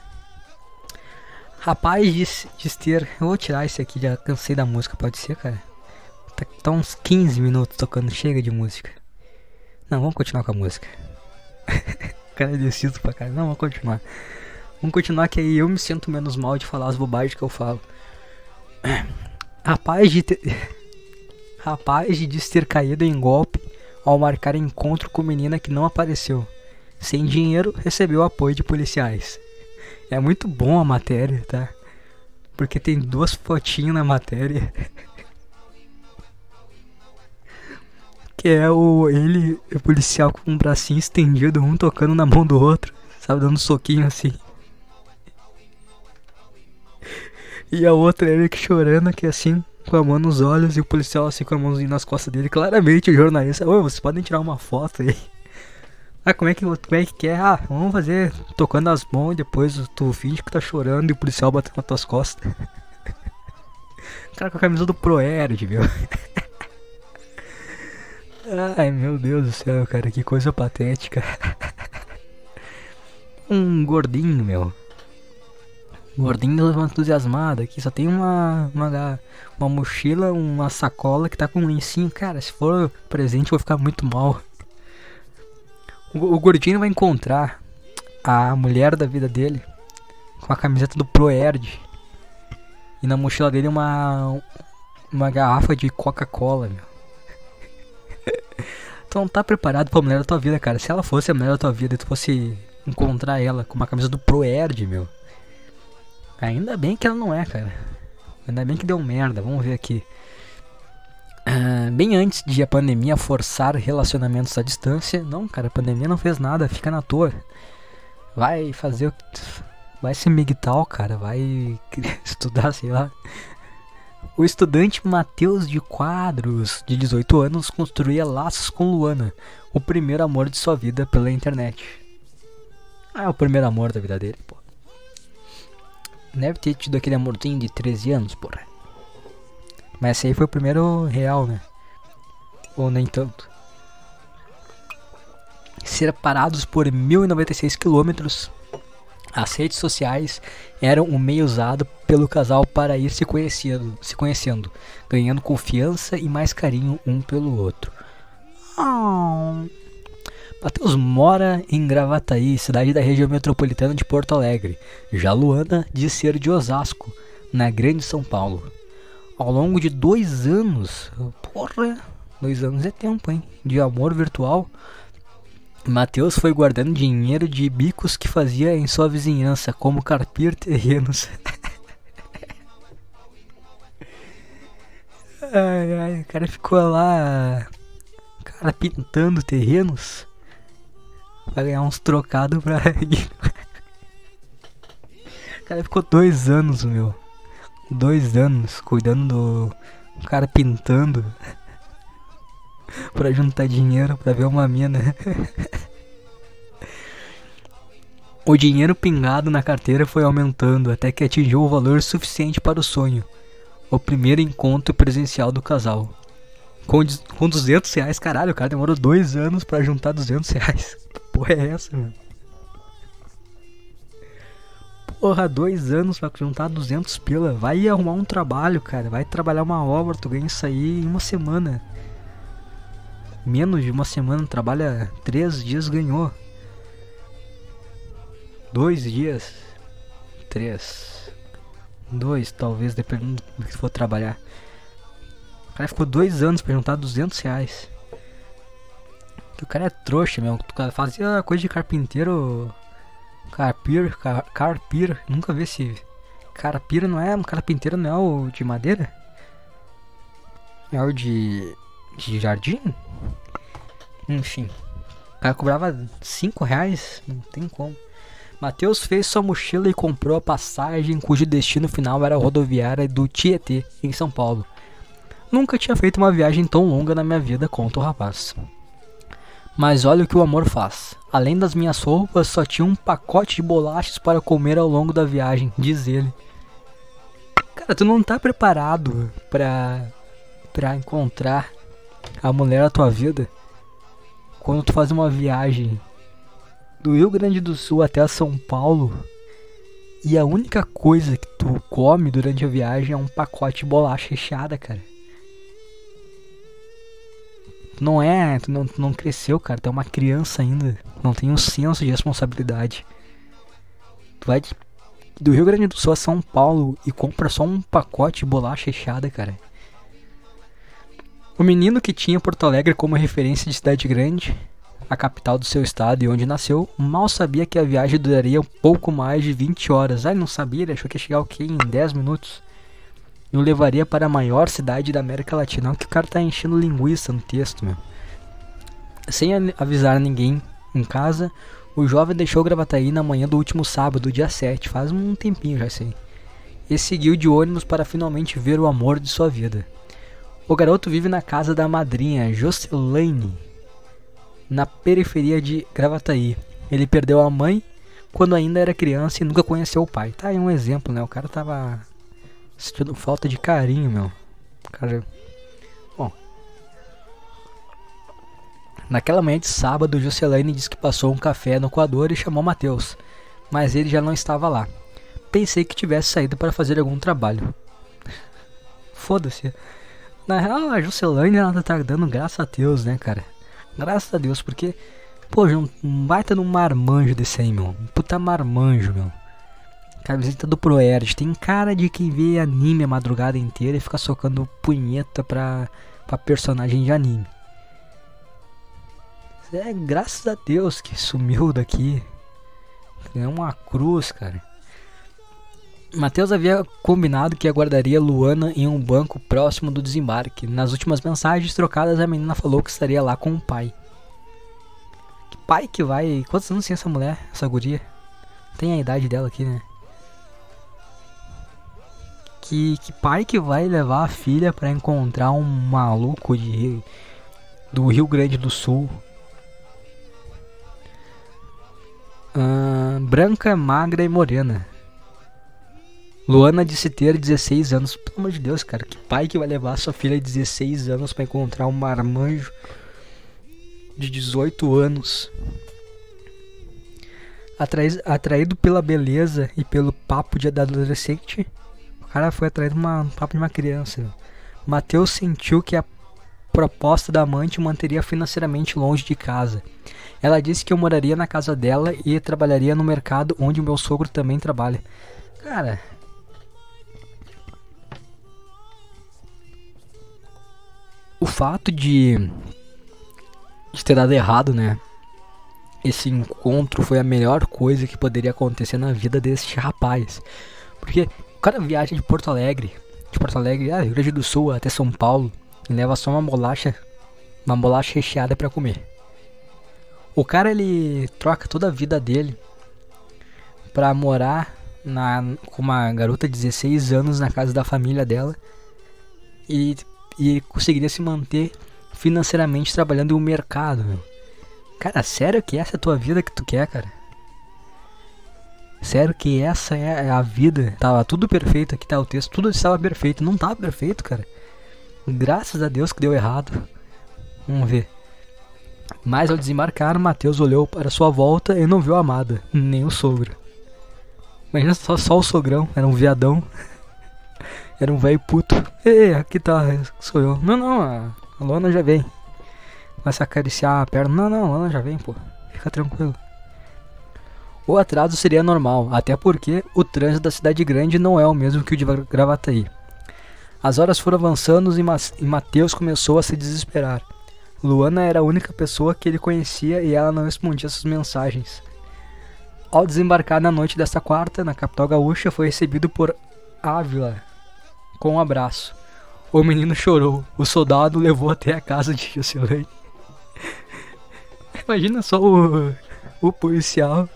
Rapaz diz, diz ter. Eu vou tirar esse aqui, já cansei da música, pode ser, cara? Tá, tá uns 15 minutos tocando, chega de música. Não, vamos continuar com a música. (laughs) cara é deciso pra caralho. Não, vamos continuar. Vamos continuar que aí eu me sinto menos mal de falar as bobagens que eu falo. (clears throat) Rapaz de ter... (laughs) Rapaz de ter caído em golpe ao marcar encontro com menina que não apareceu. Sem dinheiro, recebeu apoio de policiais. É muito bom a matéria, tá? Porque tem duas fotinhas na matéria. (laughs) Que é o ele, o policial com um bracinho estendido, um tocando na mão do outro, sabe, dando um soquinho assim. (laughs) E a outra ele que chorando aqui assim, com a mão nos olhos e o policial assim com a mãozinha nas costas dele. Claramente o jornalista, oi, vocês podem tirar uma foto aí. Ah, como é que, como é que quer? Ah, vamos fazer tocando as mãos e depois tu finge que tá chorando e o policial batendo nas tuas costas. (laughs) cara com a camisa do Proerd, viu? (laughs) Ai meu Deus do céu, cara, que coisa patética. (laughs) um gordinho, meu. Gordinho entusiasmado aqui, só tem uma, uma, uma mochila, uma sacola que tá com um lencinho. Cara, se for presente, eu vou ficar muito mal. O, gordinho vai encontrar a mulher da vida dele com a camiseta do Proerd. E na mochila dele uma, uma garrafa de Coca-Cola, (laughs) não tá preparado pra mulher da tua vida, cara. Se ela fosse a mulher da tua vida e tu fosse encontrar ela com uma camisa do Proerd, meu. Ainda bem que ela não é, cara. Ainda bem que deu merda. Vamos ver aqui. Uh, bem antes de a pandemia forçar relacionamentos à distância. Não, cara, a pandemia não fez nada. Fica na toa. Vai fazer o. Vai ser migtal, cara. Vai (laughs) estudar, sei lá. O estudante Matheus de Quadros, de 18 anos, construía laços com Luana, o primeiro amor de sua vida pela internet. Ah, é o primeiro amor da vida dele, pô. Deve ter tido aquele amorzinho de 13 anos, porra. Mas esse aí foi o primeiro real, né? Ou nem tanto. Separados por 1096 quilômetros, as redes sociais eram o meio usado pelo casal para ir se conhecendo, se conhecendo, ganhando confiança e mais carinho um pelo outro. Matheus mora em Gravataí, cidade da região metropolitana de Porto Alegre. Já Luana diz ser de Osasco, na Grande São Paulo. Ao longo de dois anos, porra, dois anos é tempo, hein? De amor virtual, Matheus foi guardando dinheiro de bicos que fazia em sua vizinhança, como carpir terrenos. (laughs) ai, ai, o cara ficou lá, cara pintando terrenos pra ganhar uns trocados pra. (laughs) o cara ficou dois anos, meu. Dois anos cuidando do cara pintando (laughs) pra juntar dinheiro pra ver uma mina. (laughs) o dinheiro pingado na carteira foi aumentando até que atingiu o valor suficiente para o sonho. O primeiro encontro presencial do casal. Com, com 200 reais, caralho, o cara demorou dois anos para juntar 200 reais. (laughs) Que porra é essa, mano? Porra, dois anos pra juntar 200 pila. Vai arrumar um trabalho, cara. Vai trabalhar uma obra, tu ganha isso aí em uma semana menos de uma semana, trabalha três dias, ganhou. Dois dias. Três. Dois, talvez, dependendo do que for trabalhar. O cara ficou dois anos pra juntar 200 reais. O cara é trouxa, meu. Fazia coisa de carpinteiro. Carpir, car, carpir. Nunca vi esse. Carpir não é. Um carpinteiro não é o de madeira? É o de. de jardim? Enfim. O cara cobrava 5 reais, não tem como. Mateus fez sua mochila e comprou a passagem cujo destino final era a rodoviária do Tietê, em São Paulo. Nunca tinha feito uma viagem tão longa na minha vida, conta o rapaz. Mas olha o que o amor faz. Além das minhas roupas, só tinha um pacote de bolachas para comer ao longo da viagem, diz ele. Cara, tu não tá preparado pra, pra encontrar a mulher da tua vida? quando tu faz uma viagem do Rio Grande do Sul até São Paulo e a única coisa que tu come durante a viagem é um pacote de bolacha recheada, cara. Tu não é, tu não, tu não cresceu, cara, tu é uma criança ainda, não tem um senso de responsabilidade. Tu vai do Rio Grande do Sul a São Paulo e compra só um pacote de bolacha recheada, cara. O menino que tinha Porto Alegre como referência de cidade grande, a capital do seu estado e onde nasceu, mal sabia que a viagem duraria um pouco mais de 20 horas. Ah, ele não sabia, ele achou que ia chegar o quê? Em 10 minutos. E o levaria para a maior cidade da América Latina. Olha que o cara tá enchendo linguiça no texto, meu. Sem avisar ninguém em casa, o jovem deixou Gravataí na manhã do último sábado, dia 7, faz um tempinho já sei. E seguiu de ônibus para finalmente ver o amor de sua vida. O garoto vive na casa da madrinha Jocelaine, na periferia de Gravataí. Ele perdeu a mãe quando ainda era criança e nunca conheceu o pai. Tá aí um exemplo, né? O cara tava sentindo falta de carinho, meu. Cara. Bom. Naquela manhã de sábado, Jocelaine disse que passou um café no coador e chamou Matheus, mas ele já não estava lá. Pensei que tivesse saído para fazer algum trabalho. (laughs) Foda-se. Na real, a Juscelane ela tá dando graças a Deus, né, cara? Graças a Deus, porque, pô, um baita no marmanjo desse aí, meu. Um puta marmanjo, meu. Camiseta do Proerd. Tem cara de quem vê anime a madrugada inteira e fica socando punheta pra, pra personagem de anime. É graças a Deus que sumiu daqui. É uma cruz, cara. Matheus havia combinado que aguardaria Luana em um banco próximo do desembarque. Nas últimas mensagens trocadas, a menina falou que estaria lá com o pai. Que pai que vai. Quantos anos tem essa mulher, essa guria? Tem a idade dela aqui, né? Que, que pai que vai levar a filha para encontrar um maluco de do Rio Grande do Sul? Branca, magra e morena. Luana disse ter 16 anos. Pelo amor de Deus, cara, que pai que vai levar sua filha de 16 anos para encontrar um marmanjo de 18 anos? Atraído, pela beleza e pelo papo de adolescente, cara foi atraído por um papo de uma criança. Mateus sentiu que a proposta da amante o manteria financeiramente longe de casa. Ela disse que eu moraria na casa dela e trabalharia no mercado onde o meu sogro também trabalha. Cara. O fato de, de ter dado errado, né? esse encontro foi a melhor coisa que poderia acontecer na vida desse rapaz. Porque o cara viaja de Porto Alegre, de Porto Alegre, ah, Rio Grande do Sul até São Paulo, e leva só uma bolacha, uma bolacha recheada para comer. O cara ele troca toda a vida dele pra morar na, com uma garota de 16 anos na casa da família dela e, e conseguiria se manter financeiramente trabalhando em um mercado. Meu. Cara, sério que essa é a tua vida que tu quer, cara? Sério que essa é a vida? Tava tudo perfeito aqui, tá o texto, tudo estava perfeito. Não tava perfeito, cara. Graças a Deus que deu errado. Vamos ver. Mas ao desembarcar, Mateus olhou para sua volta e não viu a amada, nem o sogro. Imagina só, só o sogrão, era um viadão. (laughs) era um velho puto. Ei, aqui tá, sou eu. Não, não, a Lona já vem. Começa a acariciar a perna. Não, não, ela já vem, pô. Fica tranquilo. O atraso seria normal, até porque o trânsito da cidade grande não é o mesmo que o de Gravataí. As horas foram avançando e, Mateus começou a se desesperar. Luana era a única pessoa que ele conhecia e ela não respondia suas mensagens. Ao desembarcar na noite desta quarta, na capital gaúcha, foi recebido por Ávila com um abraço. O menino chorou. O soldado levou até a casa de Jocelyn. (laughs) Imagina só o, o policial.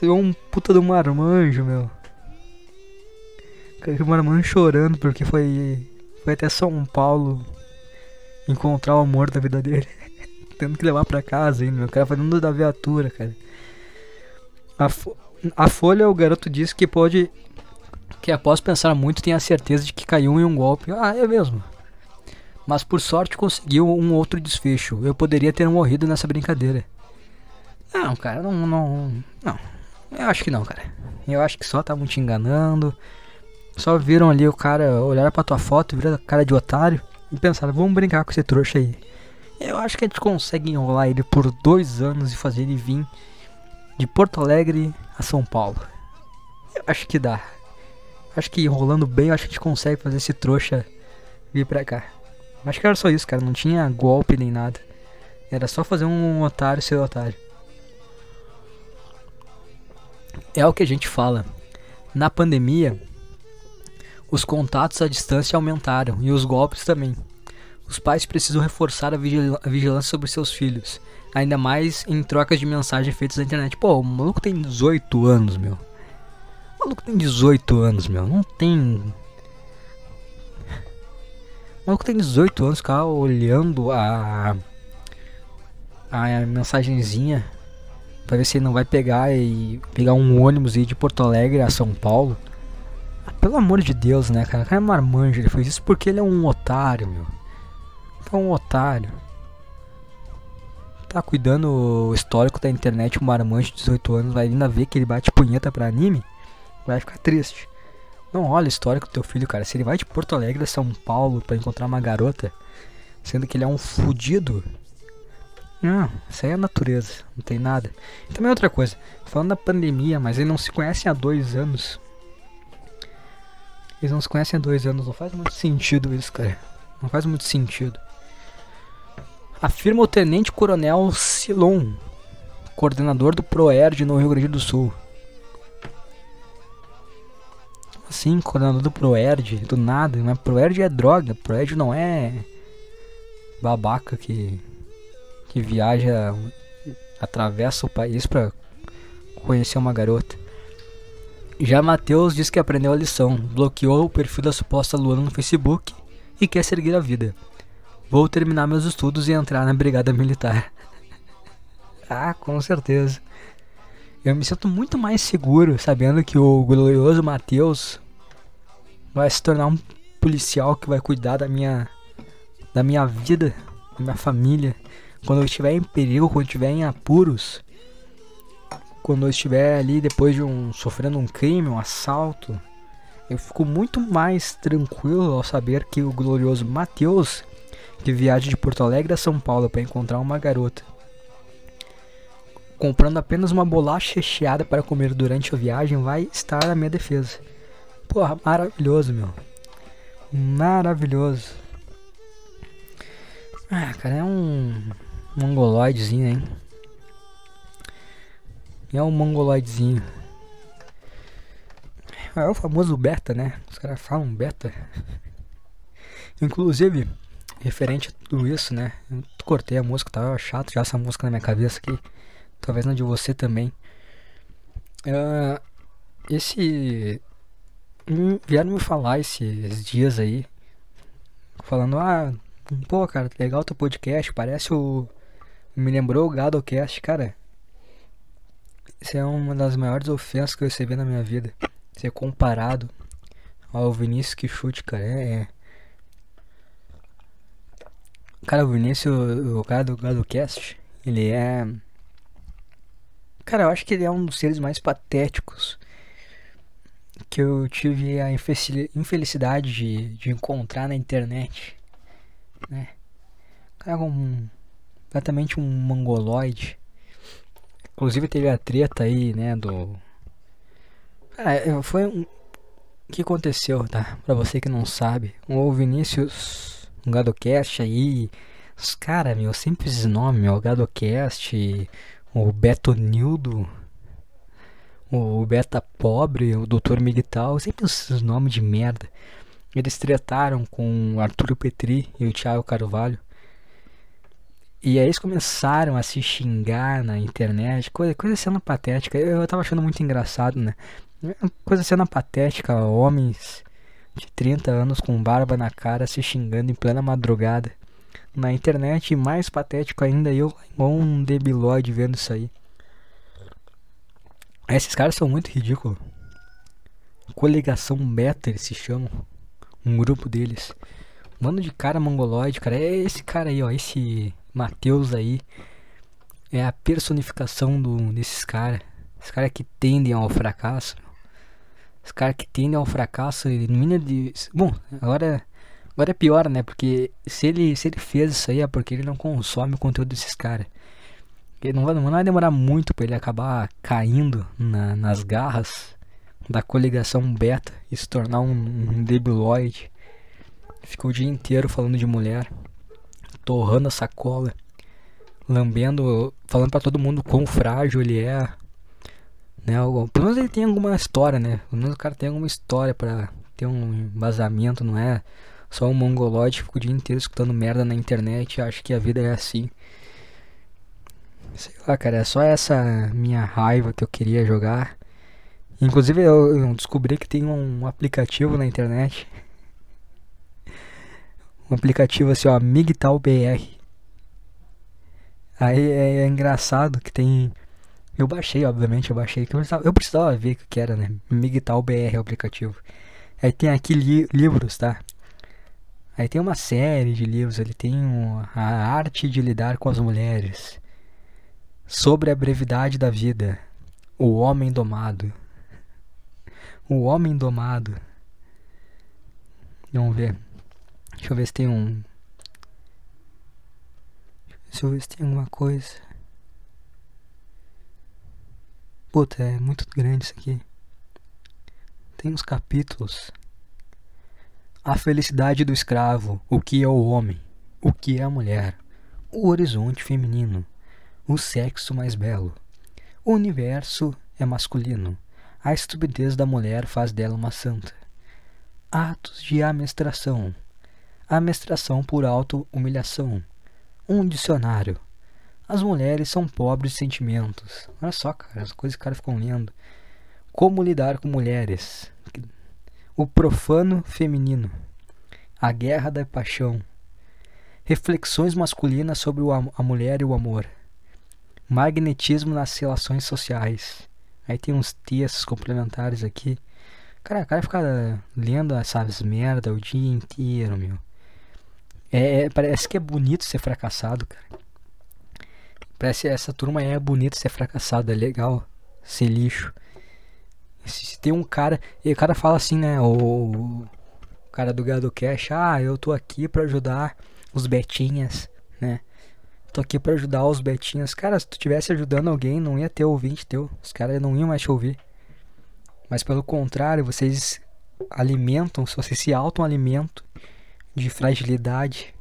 Você viu um puta do marmanjo, meu. O marmanjo chorando porque foi, foi até São Paulo encontrar o amor da vida dele. (laughs) Tendo que levar pra casa ainda, meu. O cara fazendo da viatura, cara. A, a Folha, o garoto disse que pode. Que após pensar muito, tem a certeza de que caiu em um golpe. Ah, é mesmo mas por sorte conseguiu um outro desfecho. Eu poderia ter morrido nessa brincadeira. Não, cara, não, não, não. Eu acho que não, cara. Eu acho que só estavam te enganando. Só viram ali o cara olhar pra tua foto, viram cara de otário e pensaram, vamos brincar com esse trouxa aí. Eu acho que a gente consegue enrolar ele por dois anos e fazer ele vir de Porto Alegre a São Paulo. Eu acho que dá. Acho que enrolando bem, acho que a gente consegue fazer esse trouxa vir pra cá. Acho que era só isso, cara. Não tinha golpe nem nada. Era só fazer um otário ser otário. É o que a gente fala. Na pandemia, os contatos à distância aumentaram e os golpes também. Os pais precisam reforçar a, vigil a vigilância sobre seus filhos, ainda mais em trocas de mensagens feitas na internet. Pô, o maluco tem 18 anos, meu. O maluco tem 18 anos, meu. Não tem o maluco tem 18 anos, ficar olhando a. a mensagenzinha pra ver se ele não vai pegar e pegar um ônibus e ir de Porto Alegre a São Paulo. Ah, pelo amor de Deus, né, cara? O cara é marmanjo, ele fez isso porque ele é um otário, meu. É um otário. Tá cuidando o histórico da internet, um marmanjo de 18 anos, vai ainda ver que ele bate punheta pra anime, vai ficar triste. Não olha o histórico do teu filho, cara. Se ele vai de Porto Alegre a São Paulo para encontrar uma garota, sendo que ele é um fudido. Não, isso aí é a natureza, não tem nada. E também outra coisa, falando da pandemia, mas eles não se conhecem há dois anos. Eles não se conhecem há dois anos, não faz muito sentido isso, cara. Não faz muito sentido. Afirma o Tenente Coronel Silon, coordenador do ProERD no Rio Grande do Sul assim, coordenador do Proerd, do nada, mas Proerd é droga, Proerd não é babaca que que viaja atravessa o país para conhecer uma garota. Já Matheus diz que aprendeu a lição, bloqueou o perfil da suposta Luana no Facebook e quer seguir a vida. Vou terminar meus estudos e entrar na brigada militar. (laughs) ah, com certeza. Eu me sinto muito mais seguro sabendo que o glorioso Matheus vai se tornar um policial que vai cuidar da minha da minha vida, da minha família, quando eu estiver em perigo, quando eu estiver em apuros, quando eu estiver ali depois de um sofrendo um crime, um assalto, eu fico muito mais tranquilo ao saber que o glorioso Matheus, que viaja de Porto Alegre a São Paulo para encontrar uma garota, comprando apenas uma bolacha recheada para comer durante a viagem, vai estar na minha defesa. Porra, maravilhoso, meu. Maravilhoso. Ah, cara, é um mongoloidezinho, hein? É um mongoloidezinho. É o famoso beta, né? Os caras falam beta. (laughs) Inclusive, referente a tudo isso, né? Eu cortei a música, tava chato já essa música na minha cabeça aqui. Talvez na de você também. Uh, esse. vieram me falar esses dias aí. Falando, ah, pô, cara, legal teu podcast. Parece o me lembrou o Gadocast, cara. Isso é uma das maiores ofensas que eu recebi na minha vida. Ser comparado ao Vinícius que chute, cara. É, é. Cara, o Vinícius, o cara do Gadocast, ele é. Cara, eu acho que ele é um dos seres mais patéticos que eu tive a infelicidade de, de encontrar na internet, né? Cara, um completamente um mongoloide. Inclusive teve a treta aí, né, do... Cara, foi um... O que aconteceu, tá? Pra você que não sabe, o Vinícius, um Gadocast aí, os caras, meu, sempre esses nomes, meu, o Gadocast, o Beto Nildo, o Beta Pobre, o Dr. Miguel, sempre esses nomes de merda. Eles tretaram com o Arturo Petri e o Thiago Carvalho. E aí eles começaram a se xingar na internet, coisa, coisa sendo patética. Eu, eu tava achando muito engraçado, né? Coisa sendo patética, homens de 30 anos com barba na cara se xingando em plena madrugada na internet. E mais patético ainda, eu igual um debilóide vendo isso aí. Esses caras são muito ridículos. Coligação Beta eles se chamam. Um grupo deles. Mano de cara mongoloide, cara. É esse cara aí, ó. Esse Mateus aí é a personificação do, desses caras. Esses caras que tendem ao fracasso. Os caras que tendem ao fracasso, elimina de. Bom, agora, agora é pior, né? Porque se ele, se ele fez isso aí é porque ele não consome o conteúdo desses caras. Não vai, não vai demorar muito para ele acabar caindo na, nas garras da coligação beta e se tornar um, um debiloide. Ficou o dia inteiro falando de mulher torrando a sacola, lambendo, falando para todo mundo quão frágil ele é. Né? Pelo menos ele tem alguma história, né? Pelo menos o cara tem alguma história para ter um embasamento, não é só um mongoloide que fica o dia inteiro escutando merda na internet e acha que a vida é assim. Sei lá, cara, é só essa minha raiva que eu queria jogar. Inclusive eu descobri que tem um aplicativo na internet um aplicativo assim, ó, Migtal BR. Aí é, é, engraçado que tem. Eu baixei, obviamente, eu baixei. Eu, precisava, eu precisava ver o que era, né? Migtal BR o aplicativo. Aí tem aqui li, livros, tá? Aí tem uma série de livros. Ele tem um, a arte de lidar com as mulheres. Sobre a brevidade da vida. O homem domado. O homem domado. Vamos ver. Deixa eu ver se tem um. Deixa eu ver se tem alguma coisa. Puta, é muito grande isso aqui. Tem uns capítulos. A felicidade do escravo, o que é o homem, o que é a mulher, o horizonte feminino, o sexo mais belo. O universo é masculino. A estupidez da mulher faz dela uma santa. Atos de amestração a menstruação por auto-humilhação. Um dicionário. As mulheres são pobres de sentimentos. Olha só, cara, as coisas que o cara ficam lendo. Como lidar com mulheres. O profano feminino. A guerra da paixão. Reflexões masculinas sobre a mulher e o amor. Magnetismo nas relações sociais. Aí tem uns textos complementares aqui. Cara, o cara fica lendo essas merda o dia inteiro, meu. É, é, parece que é bonito ser fracassado, cara. Parece essa turma é bonito ser fracassado, é legal ser lixo. Se, tem um cara, e o cara fala assim, né, o, o cara do Gado Cash, ah, eu tô aqui para ajudar os betinhas, né? Tô aqui para ajudar os betinhas. Cara, se tu tivesse ajudando alguém, não ia ter ouvinte teu. Os caras não iam mais te ouvir. Mas pelo contrário, vocês alimentam, se vocês se auto-alimentam de fragilidade.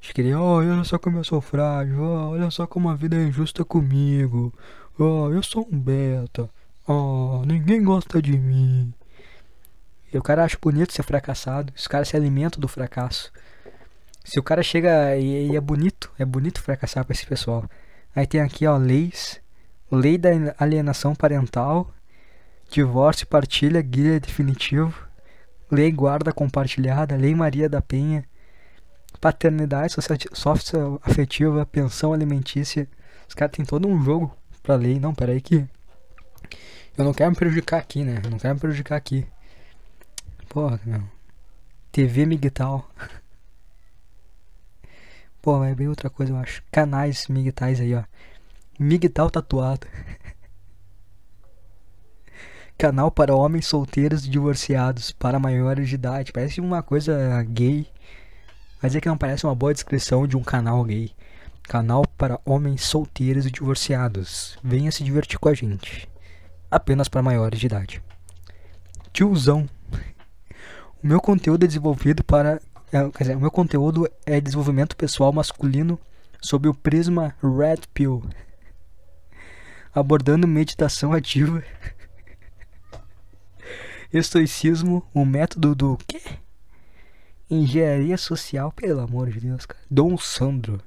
De querer, oh, olha só como eu sou frágil, oh, olha só como a vida é injusta comigo. Oh, eu sou um beta. Oh, ninguém gosta de mim. E o cara acha bonito ser fracassado. Os caras se alimentam do fracasso. Se o cara chega e, e é bonito, é bonito fracassar pra esse pessoal. Aí tem aqui, ó, leis. Lei da alienação parental divórcio, partilha, guia definitivo, lei guarda compartilhada, lei Maria da Penha, paternidade social afetiva, pensão alimentícia. Os caras têm todo um jogo pra lei. Não, peraí que. Eu não quero me prejudicar aqui, né? Eu não quero me prejudicar aqui. Porra, meu. TV Migtal. Pô, é bem outra coisa, eu acho. Canais migtais aí, ó. Migtal tatuado. (laughs) Canal para homens solteiros e divorciados, para maiores de idade. Parece uma coisa gay. Mas é que não parece uma boa descrição de um canal gay. Canal para homens solteiros e divorciados. Venha se divertir com a gente. Apenas para maiores de idade. Tiozão. O meu conteúdo é desenvolvido para. É, quer dizer, o meu conteúdo é desenvolvimento pessoal masculino sob o prisma Red Pill. Abordando meditação ativa Estoicismo, o método do quê? Engenharia social, pelo amor de Deus, cara. Dom Sandro.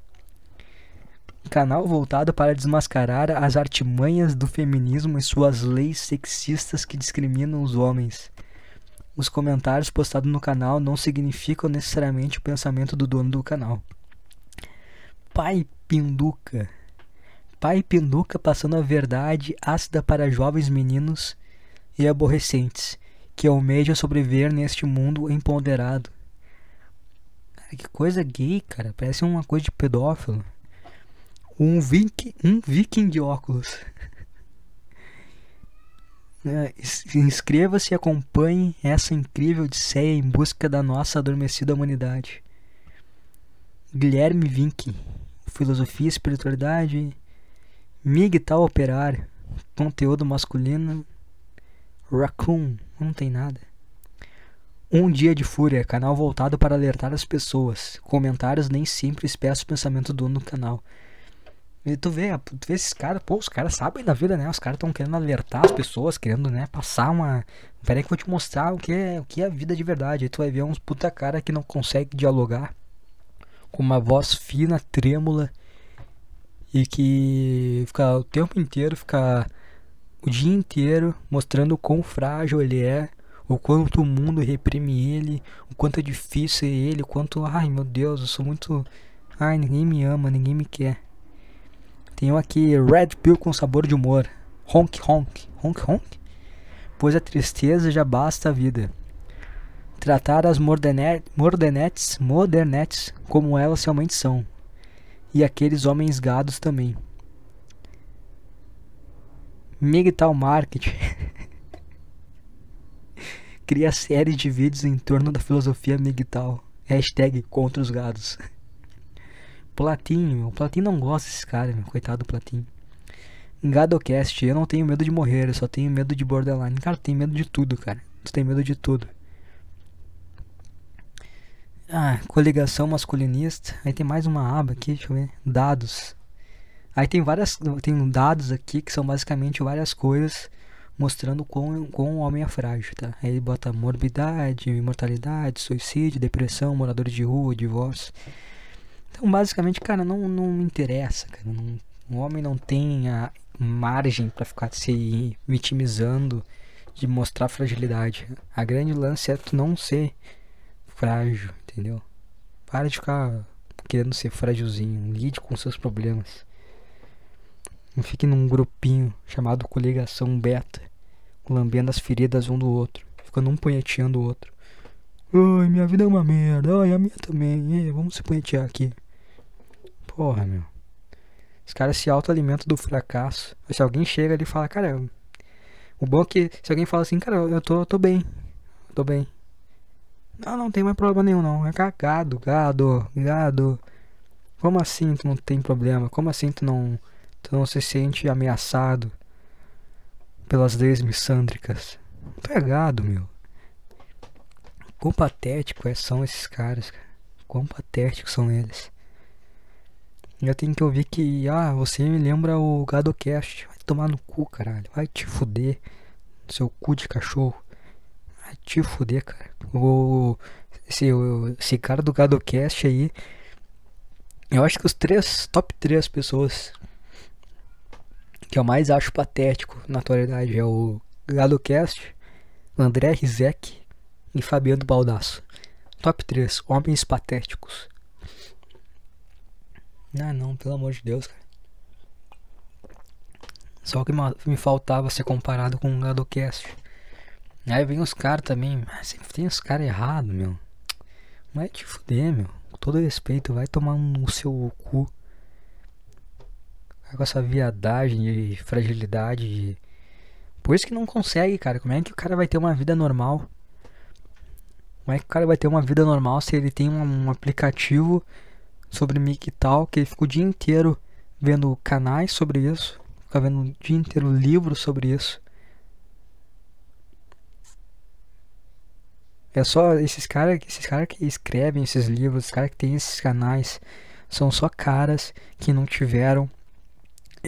Canal voltado para desmascarar as artimanhas do feminismo e suas leis sexistas que discriminam os homens. Os comentários postados no canal não significam necessariamente o pensamento do dono do canal. Pai Pinduca. Pai Pinduca passando a verdade ácida para jovens meninos e aborrecentes que almeja sobreviver neste mundo empoderado. Cara, que coisa gay, cara. Parece uma coisa de pedófilo. Um viking, um viking de óculos. (laughs) É, inscreva-se e acompanhe essa incrível odisseia em busca da nossa adormecida humanidade. Guilherme Vink, Filosofia e Espiritualidade, Migtal Operário, Conteúdo Masculino, Raccoon, não tem nada. Um dia de fúria, canal voltado para alertar as pessoas. Comentários nem sempre expressam o pensamento do dono do canal. E tu vê, tu vê esses caras, pô, os caras sabem da vida, né? Os caras estão querendo alertar as pessoas, querendo, né, passar uma. Pera aí que eu vou te mostrar o que é, o que é a vida de verdade. Aí tu vai ver uns puta cara que não consegue dialogar. Com uma voz fina, trêmula. E que fica o tempo inteiro, fica o dia inteiro mostrando o quão frágil ele é, o quanto o mundo reprime ele, o quanto é difícil ele, o quanto, ai meu Deus, eu sou muito. Ai, ninguém me ama, ninguém me quer. Tenho aqui Red Pill com sabor de humor. Honk honk. Honk honk? Pois a tristeza já basta a vida. Tratar as mordenetes, modernetes como elas realmente são. E aqueles homens gados também. Migtal Marketing (laughs) cria série de vídeos em torno da filosofia Migtal. Hashtag contra os gados. Platinho, o Platinho não gosta desse cara, meu. coitado do Platinho. Gadocast, eu não tenho medo de morrer, eu só tenho medo de borderline. Cara, tem medo de tudo, cara. Tu tem medo de tudo. Ah, coligação masculinista. Aí tem mais uma aba aqui, deixa eu ver. Dados. Aí tem várias tem dados aqui que são basicamente várias coisas mostrando como, como o homem é frágil, tá? Aí ele bota morbidade, imortalidade, suicídio, depressão, moradores de rua, divórcio. Então, basicamente, cara, não, não interessa, cara. Não, o homem não tem a margem para ficar se vitimizando de mostrar fragilidade. A grande lance é tu não ser frágil, entendeu? Para de ficar querendo ser frágilzinho, lide com seus problemas. Não fique num grupinho chamado coligação beta, lambendo as feridas um do outro, ficando um punheteando o outro. Ai, minha vida é uma merda, ai, a minha também, é, vamos se punhetear aqui. Porra, meu. Os caras se autoalimentam do fracasso. Se alguém chega ali e fala, cara, o bom é que se alguém fala assim, cara, eu tô, tô bem, tô bem. Não, não tem mais problema nenhum, não. É cagado, gado, gado. Como assim tu não tem problema? Como assim tu não, tu não se sente ameaçado pelas leis missândricas? Tu é meu. Quão é, são esses caras, cara. Quão patéticos são eles. Eu tenho que ouvir que, ah, você me lembra o GadoCast. Vai tomar no cu, caralho. Vai te fuder. Seu cu de cachorro. Vai te fuder, cara. O, esse, esse cara do GadoCast aí. Eu acho que os três, top 3 pessoas que eu mais acho patético na atualidade é o GadoCast, André Rizek e Fabiano Baldasso. Top 3 homens patéticos. Ah, não, pelo amor de Deus, cara. Só que me faltava ser comparado com o Gadocast. Aí vem os caras também. Sempre tem os caras errados, meu. Vai te fuder, meu. Com todo respeito, vai tomar no seu cu. Com essa viadagem de fragilidade. De... Por isso que não consegue, cara. Como é que o cara vai ter uma vida normal? Como é que o cara vai ter uma vida normal se ele tem um, um aplicativo sobre mic e tal, que ele fica o dia inteiro vendo canais sobre isso, fica vendo o dia inteiro livros sobre isso. É só esses caras esses cara que escrevem esses livros, esses caras que tem esses canais, são só caras que não tiveram.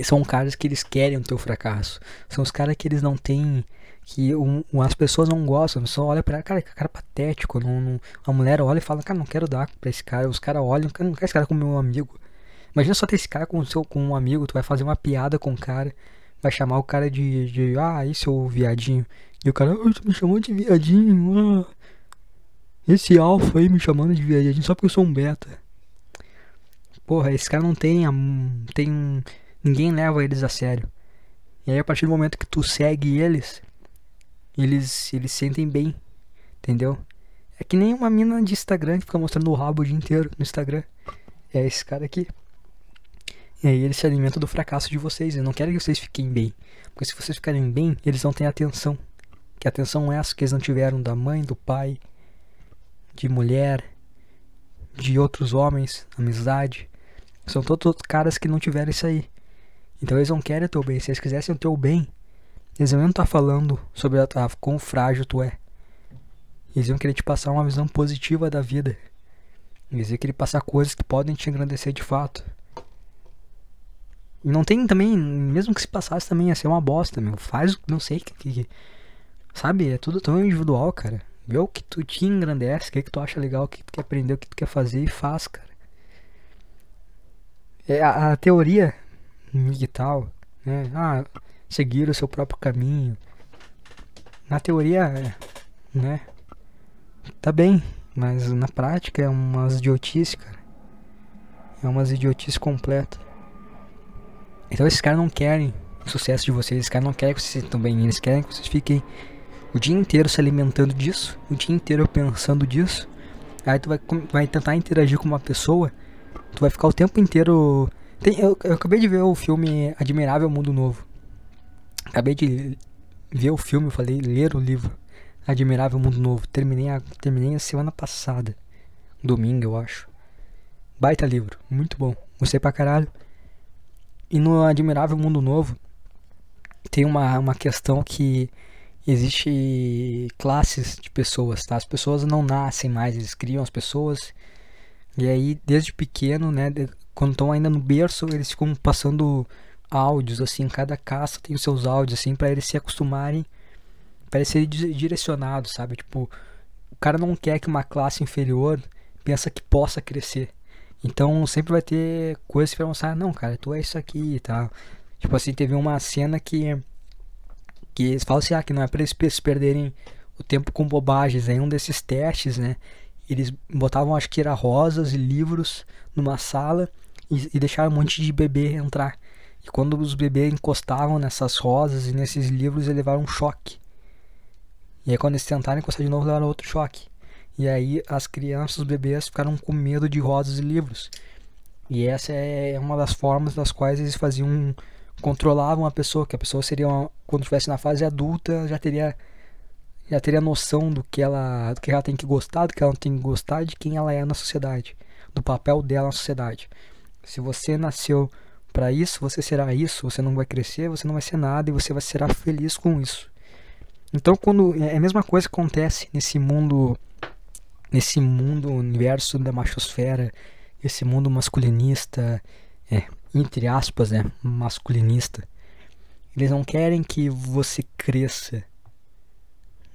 São caras que eles querem o teu fracasso. São os caras que eles não têm que um, as pessoas não gostam, só olha para cara, cara patético, não, não, a mulher olha e fala, cara, não quero dar pra esse cara, os caras olham, cara, não quero esse cara como meu amigo. Imagina só ter esse cara com seu com um amigo, tu vai fazer uma piada com o cara, vai chamar o cara de, de ah, aí seu viadinho. E o cara, tu me chamou de viadinho, ah. Esse alfa aí me chamando de viadinho só porque eu sou um beta. Porra, esse cara não tem, tem ninguém leva eles a sério. E aí a partir do momento que tu segue eles, eles, eles sentem bem, entendeu? É que nem uma mina de Instagram que fica mostrando o rabo o dia inteiro no Instagram. É esse cara aqui. E aí eles se alimentam do fracasso de vocês. Eles não querem que vocês fiquem bem. Porque se vocês ficarem bem, eles não têm atenção. Que atenção é essa que eles não tiveram da mãe, do pai, de mulher, de outros homens, amizade. São todos caras que não tiveram isso aí. Então eles não querem o teu bem. Se eles quisessem o teu bem, eles não estar tá falando sobre a, a, quão frágil tu é. Eles iam querer te passar uma visão positiva da vida. Eles iam querer passar coisas que podem te engrandecer de fato. E não tem também, mesmo que se passasse também ia ser uma bosta, meu. Faz, não sei que, que sabe, é tudo tão individual, cara. Vê o que tu te engrandece, o que, que tu acha legal, o que tu quer aprender, o que tu quer fazer e faz, cara. É a, a teoria e tal, né? Ah, seguir o seu próprio caminho. Na teoria, né? Tá bem, mas na prática é umas idiotice, cara. É umas idiotice completa. Então esses caras não querem o sucesso de vocês, esses caras não querem que vocês sintam bem, eles querem que vocês fiquem o dia inteiro se alimentando disso, o dia inteiro pensando disso. Aí tu vai, vai tentar interagir com uma pessoa, tu vai ficar o tempo inteiro. Tem, eu, eu acabei de ver o filme Admirável Mundo Novo. Acabei de ver o filme, eu falei, ler o livro Admirável Mundo Novo. Terminei a, terminei a semana passada. Domingo, eu acho. Baita livro, muito bom. Gostei pra caralho. E no Admirável Mundo Novo tem uma, uma questão que existe classes de pessoas, tá? As pessoas não nascem mais, eles criam as pessoas. E aí, desde pequeno, né, quando estão ainda no berço, eles ficam passando áudios, assim, cada caça tem os seus áudios, assim, para eles se acostumarem, para eles serem direcionados, sabe? Tipo, o cara não quer que uma classe inferior pensa que possa crescer. Então sempre vai ter coisas vai mostrar, não, cara, tu é isso aqui e tal. Tipo assim, teve uma cena que que eles falam assim, ah, que não é para eles perderem o tempo com bobagens. Em um desses testes, né, eles botavam, acho que era rosas e livros numa sala e, e deixaram um monte de bebê entrar. E quando os bebês encostavam nessas rosas e nesses livros, eles levaram um choque. E aí quando eles tentaram encostar de novo, levaram outro choque. E aí as crianças, os bebês ficaram com medo de rosas e livros. E essa é uma das formas das quais eles faziam controlavam a pessoa, que a pessoa seria uma, quando estivesse na fase adulta, já teria já teria noção do que ela do que ela tem que gostar, do que ela não tem que gostar, de quem ela é na sociedade, do papel dela na sociedade. Se você nasceu para isso, você será isso, você não vai crescer, você não vai ser nada e você vai ser feliz com isso. Então, quando é a mesma coisa que acontece nesse mundo nesse mundo universo da machosfera, esse mundo masculinista, é, entre aspas, né, masculinista. Eles não querem que você cresça.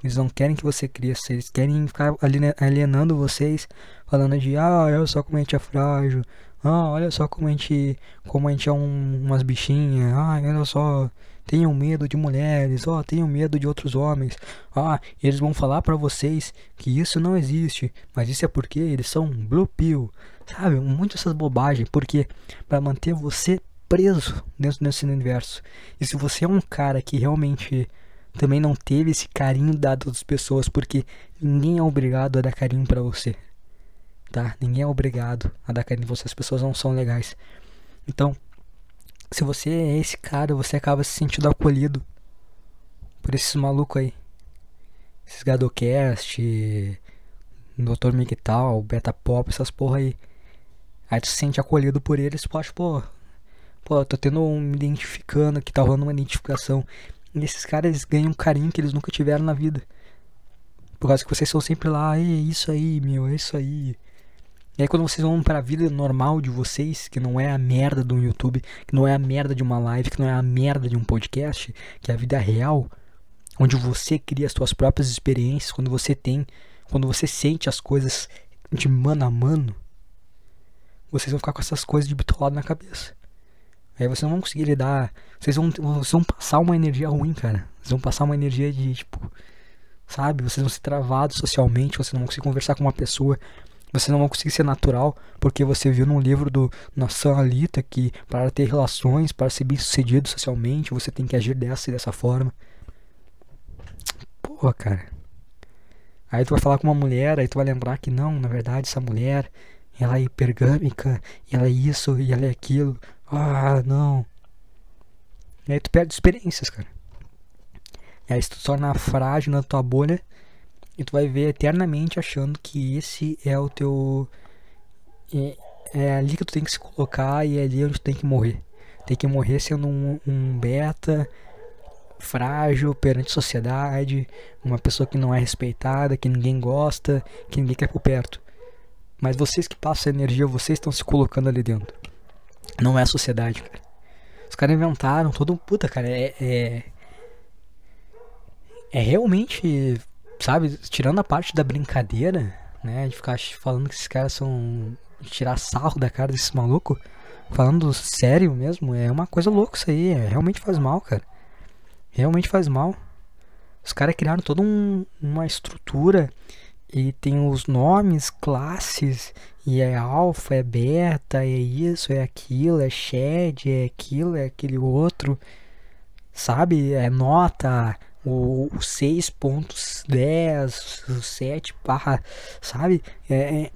Eles não querem que você cresça. Eles querem ficar alienando vocês, falando de ah, olha só como a gente é frágil. Ah, olha só como a gente, como a gente é um, umas bichinhas. Ah, olha só, tenham medo de mulheres. Ó, oh, tenham medo de outros homens. Ah, eles vão falar para vocês que isso não existe, mas isso é porque eles são blue pill. Sabe? Muito essas bobagens, porque para manter você preso dentro desse universo. E se você é um cara que realmente também não teve esse carinho dado às pessoas, porque ninguém é obrigado a dar carinho para você. Tá? Ninguém é obrigado a dar carinho pra você, as pessoas não são legais. Então, se você é esse cara, você acaba se sentindo acolhido por esses malucos aí. Esses Gadocast, Dr. Miguel, Beta Pop, essas porra aí. Aí tu se sente acolhido por eles, tu acha, pô, pô, tô tendo um identificando aqui, tá rolando uma identificação. E esses caras ganham um carinho que eles nunca tiveram na vida. Por causa que vocês são sempre lá, é isso aí, meu, é isso aí. E aí quando vocês vão para a vida normal de vocês, que não é a merda do YouTube, que não é a merda de uma live, que não é a merda de um podcast, que é a vida real, onde você cria as suas próprias experiências, quando você tem, quando você sente as coisas de mano a mano, vocês vão ficar com essas coisas de bitolado na cabeça. Aí vocês não vão conseguir lidar. Vocês vão, vocês vão passar uma energia ruim, cara. Vocês vão passar uma energia de tipo. Sabe? Vocês vão ser travados socialmente. Vocês não vão conseguir conversar com uma pessoa. Vocês não vão conseguir ser natural. Porque você viu num livro do Nassan Alita que para ter relações, para ser bem sucedido socialmente, você tem que agir dessa e dessa forma. Porra, cara. Aí tu vai falar com uma mulher, aí tu vai lembrar que não, na verdade, essa mulher ela é hipergâmica, ela é isso e ela é aquilo. Ah, não. E aí tu perde experiências, cara. E aí tu torna frágil na tua bolha e tu vai ver eternamente achando que esse é o teu. É, é ali que tu tem que se colocar e é ali onde tu tem que morrer. Tem que morrer sendo um, um beta frágil perante a sociedade, uma pessoa que não é respeitada, que ninguém gosta, que ninguém quer por perto. Mas vocês que passam energia, vocês estão se colocando ali dentro. Não é a sociedade, cara. Os caras inventaram todo um. Puta, cara, é. É, é realmente. Sabe, tirando a parte da brincadeira, né? De ficar falando que esses caras são. Tirar sarro da cara desses malucos. Falando sério mesmo, é uma coisa louca isso aí. É, realmente faz mal, cara. Realmente faz mal. Os caras criaram toda um, uma estrutura e tem os nomes, classes, e é alfa, é beta, é isso, é aquilo, é shed, é aquilo, é aquele outro, sabe? É nota, o, o 6.10, o 7 barra, sabe? É, é,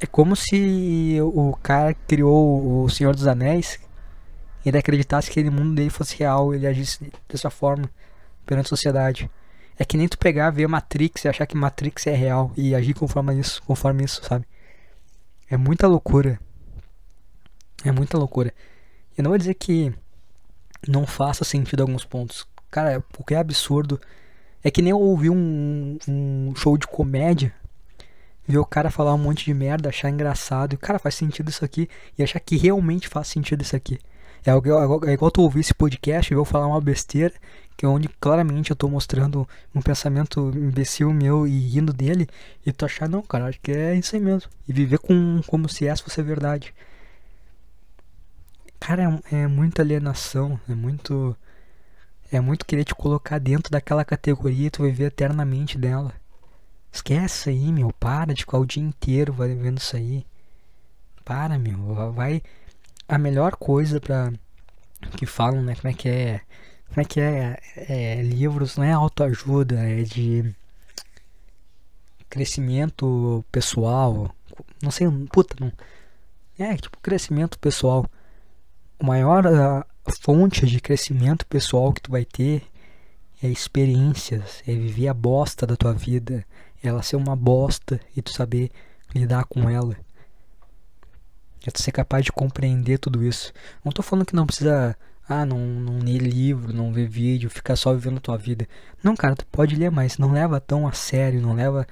é como se o cara criou o Senhor dos Anéis ele acreditasse que aquele mundo dele fosse real, ele agisse dessa forma perante a sociedade. É que nem tu pegar, ver Matrix e achar que Matrix é real e agir conforme isso, conforme isso, sabe? É muita loucura. É muita loucura. Eu não vou dizer que não faça sentido alguns pontos. Cara, o que é absurdo é que nem eu ouvir um, um show de comédia, ver o cara falar um monte de merda, achar engraçado, e cara, faz sentido isso aqui, e achar que realmente faz sentido isso aqui. É igual, é igual tu ouvir esse podcast e eu falar uma besteira que é onde claramente eu estou mostrando um pensamento imbecil meu e rindo dele, e tu achar, não, cara, acho que é isso aí mesmo. E viver com, como se essa fosse a verdade. Cara, é, é muita alienação, é muito. É muito querer te colocar dentro daquela categoria e tu viver eternamente dela. Esquece aí, meu. Para de ficar o dia inteiro vendo isso aí. Para, meu. Vai. A melhor coisa pra que falam, né? Como é que é. Como é que é, é livros, não é autoajuda, é de crescimento pessoal. Não sei, puta, não. É, tipo, crescimento pessoal. O maior a, fonte de crescimento pessoal que tu vai ter é experiências, é viver a bosta da tua vida, é ela ser uma bosta e tu saber lidar com ela. É tu ser capaz de compreender tudo isso. Não tô falando que não precisa, ah, não, não ler livro, não ver vídeo, ficar só vivendo a tua vida. Não, cara, tu pode ler, mas não leva tão a sério, não leva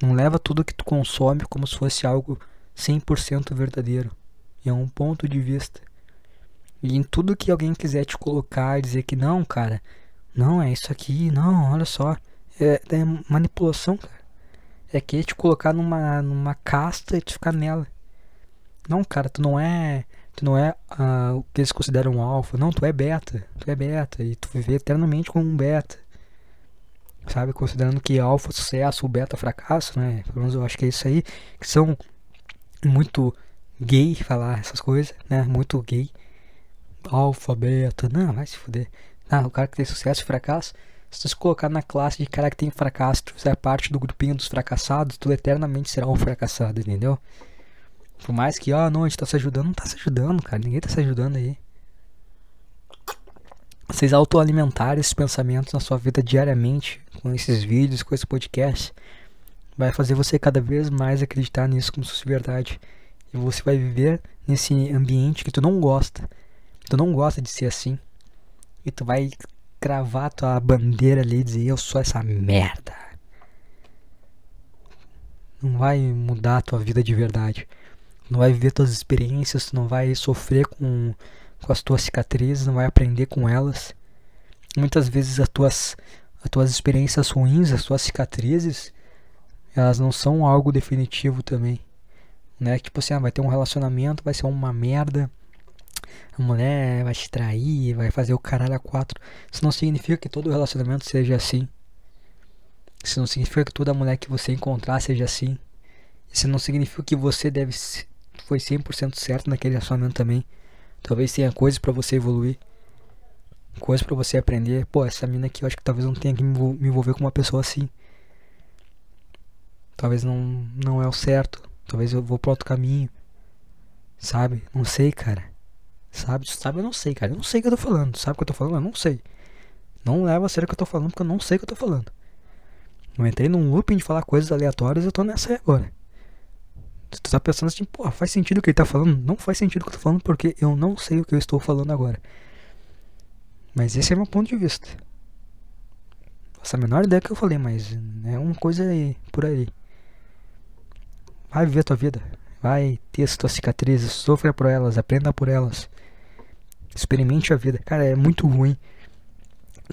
não leva tudo que tu consome como se fosse algo 100% verdadeiro. É um ponto de vista. E em tudo que alguém quiser te colocar dizer que não, cara, não é isso aqui, não, olha só. É, é manipulação, cara. É que te colocar numa, numa casta e te ficar nela. Não, cara, tu não é. Tu não é uh, o que eles consideram alfa. Não, tu é beta. Tu é beta. E tu viver eternamente como um beta sabe? Considerando que alfa sucesso, o beta fracasso, né? Pelo menos eu acho que é isso aí, que são muito gay falar essas coisas, né? Muito gay. Alfa, beta, não, vai se fuder. Não, o cara que tem sucesso e fracasso, se tu se colocar na classe de cara que tem fracasso, tu fizer parte do grupinho dos fracassados, tu eternamente será um fracassado, entendeu? Por mais que, ah, não, a gente tá se ajudando, não tá se ajudando, cara, ninguém tá se ajudando aí vocês autoalimentarem esses pensamentos na sua vida diariamente, com esses vídeos, com esse podcast, vai fazer você cada vez mais acreditar nisso como se fosse verdade. E você vai viver nesse ambiente que tu não gosta. Tu não gosta de ser assim. E tu vai cravar tua bandeira ali e dizer eu sou essa merda. Não vai mudar a tua vida de verdade. Não vai viver tuas experiências, não vai sofrer com com as tuas cicatrizes, não vai aprender com elas. Muitas vezes as tuas, as tuas experiências ruins, as tuas cicatrizes, elas não são algo definitivo também. Né? Tipo assim, ah, vai ter um relacionamento, vai ser uma merda. A mulher vai te trair, vai fazer o caralho a quatro. Isso não significa que todo relacionamento seja assim. Isso não significa que toda mulher que você encontrar seja assim. Isso não significa que você deve foi 100% certo naquele relacionamento também. Talvez tenha coisas para você evoluir. Coisas para você aprender. Pô, essa mina aqui eu acho que talvez não tenha que me envolver com uma pessoa assim. Talvez não, não é o certo. Talvez eu vou para outro caminho. Sabe? Não sei, cara. Sabe? Sabe? Eu não sei, cara. Eu não sei o que eu tô falando. Sabe o que eu tô falando? Eu não sei. Não leva a sério o que eu tô falando porque eu não sei o que eu tô falando. Eu entrei num looping de falar coisas aleatórias eu tô nessa aí agora. Tu tá pensando assim, pô, faz sentido o que ele tá falando? Não faz sentido o que eu tô falando porque eu não sei o que eu estou falando agora. Mas esse é meu ponto de vista. Faço a menor ideia que eu falei, mas é uma coisa aí, por aí. Vai viver tua vida. Vai ter as tuas cicatrizes, sofra por elas, aprenda por elas. Experimente a vida. Cara, é muito ruim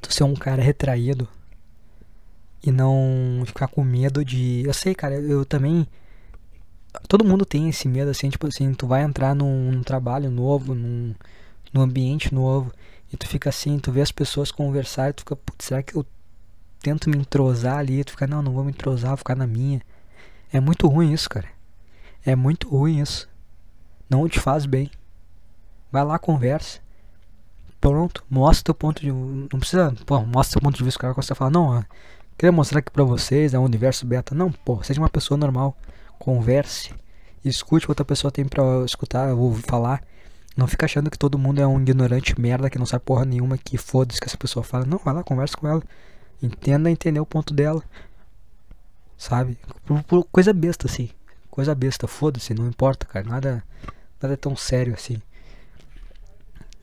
tu ser um cara retraído e não ficar com medo de. Eu sei, cara, eu também todo mundo tem esse medo, assim, tipo assim, tu vai entrar num, num trabalho novo, num, num ambiente novo, e tu fica assim, tu vê as pessoas conversar, tu fica, putz, será que eu tento me entrosar ali? Tu fica, não, não vou me entrosar, vou ficar na minha. É muito ruim isso, cara. É muito ruim isso. Não te faz bem. Vai lá, conversa. Pronto, mostra teu ponto de Não precisa, pô, mostra teu ponto de vista. O cara você fala, não, ó, queria mostrar aqui pra vocês, é um universo beta. Não, pô, seja uma pessoa normal converse, escute o que outra pessoa tem para escutar ou falar. Não fica achando que todo mundo é um ignorante merda que não sabe porra nenhuma, que foda-se que essa pessoa fala. Não, vai lá, conversa com ela. Entenda entender o ponto dela. Sabe? Coisa besta, assim. Coisa besta, foda-se, não importa, cara. Nada, nada é tão sério assim.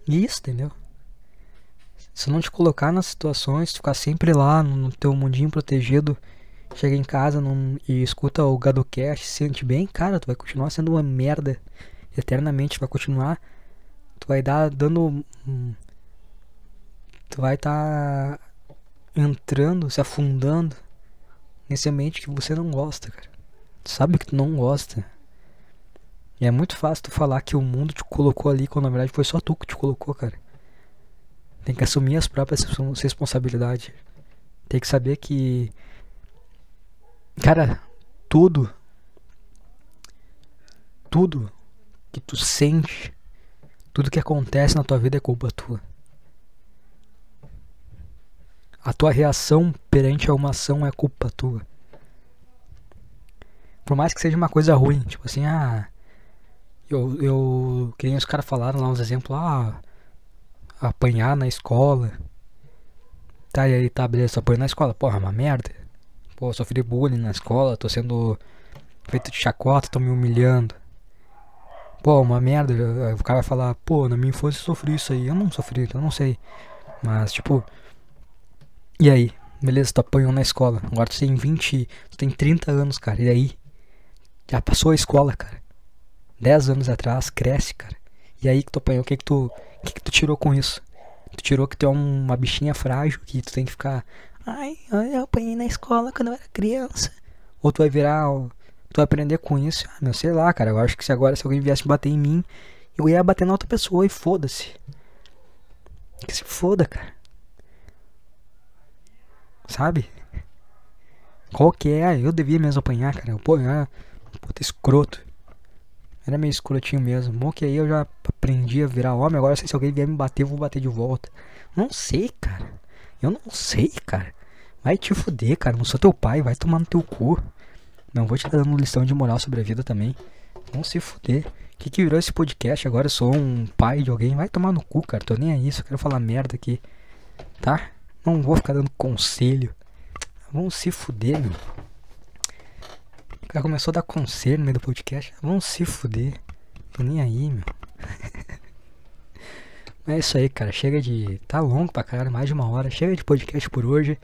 E isso, entendeu? Se não te colocar nas situações, ficar sempre lá no teu mundinho protegido chega em casa não, e escuta o GadoCast, se sente bem, cara, tu vai continuar sendo uma merda eternamente, vai continuar, tu vai dar dando, tu vai estar tá entrando, se afundando nesse ambiente que você não gosta, cara. Tu sabe que tu não gosta. E é muito fácil tu falar que o mundo te colocou ali quando na verdade foi só tu que te colocou, cara. Tem que assumir as próprias responsabilidades. Tem que saber que Cara, tudo. Tudo que tu sente, Tudo que acontece na tua vida é culpa tua. A tua reação perante a uma ação é culpa tua. Por mais que seja uma coisa ruim, tipo assim, ah. Eu. eu que nem os caras falaram lá uns exemplos, ah. Apanhar na escola. Tá, e aí tá, beleza, apanhar na escola. Porra, é uma merda. Pô, sofri bullying na escola, tô sendo feito de chacota, tô me humilhando. Pô, uma merda. O cara vai falar, pô, na minha infância eu sofri isso aí. Eu não sofri, eu não sei. Mas, tipo. E aí? Beleza, tu apanhou na escola. Agora tu tem 20. Tu tem 30 anos, cara. E aí? Já passou a escola, cara. 10 anos atrás, cresce, cara. E aí que tu apanhou, o que que tu. Que que tu tirou com isso? Tu tirou que tu é uma bichinha frágil, que tu tem que ficar. Ai, eu apanhei na escola quando eu era criança. Ou tu vai virar. Tu vai aprender com isso. Ah, meu, sei lá, cara. Eu acho que se agora se alguém viesse bater em mim, eu ia bater na outra pessoa e foda-se. Que se foda, cara. Sabe? Qual que é? Eu devia mesmo apanhar, cara. Pô, eu era puta escroto. Era meio escrotinho mesmo. Bom que aí eu já aprendi a virar homem. Agora se alguém vier me bater, eu vou bater de volta. Não sei, cara. Eu não sei, cara. Vai te fuder, cara. Não sou teu pai. Vai tomar no teu cu. Não vou te dar dando lição de moral sobre a vida também. Vão se fuder. Que, que virou esse podcast? Agora eu sou um pai de alguém. Vai tomar no cu, cara. Tô nem aí. Só quero falar merda aqui. Tá? Não vou ficar dando conselho. Vão se fuder, meu. Cara começou a dar conselho no meio do podcast. Vão se fuder. Tô nem aí, meu. (laughs) Mas é isso aí, cara. Chega de. Tá longo pra caralho, mais de uma hora. Chega de podcast por hoje.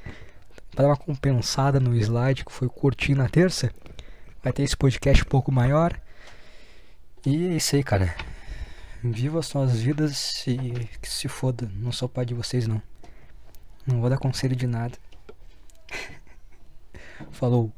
Pra dar uma compensada no slide que foi curtinho na terça. Vai ter esse podcast um pouco maior. E é isso aí, cara. Viva as suas vidas e que se foda. Não sou pai de vocês, não. Não vou dar conselho de nada. (laughs) Falou.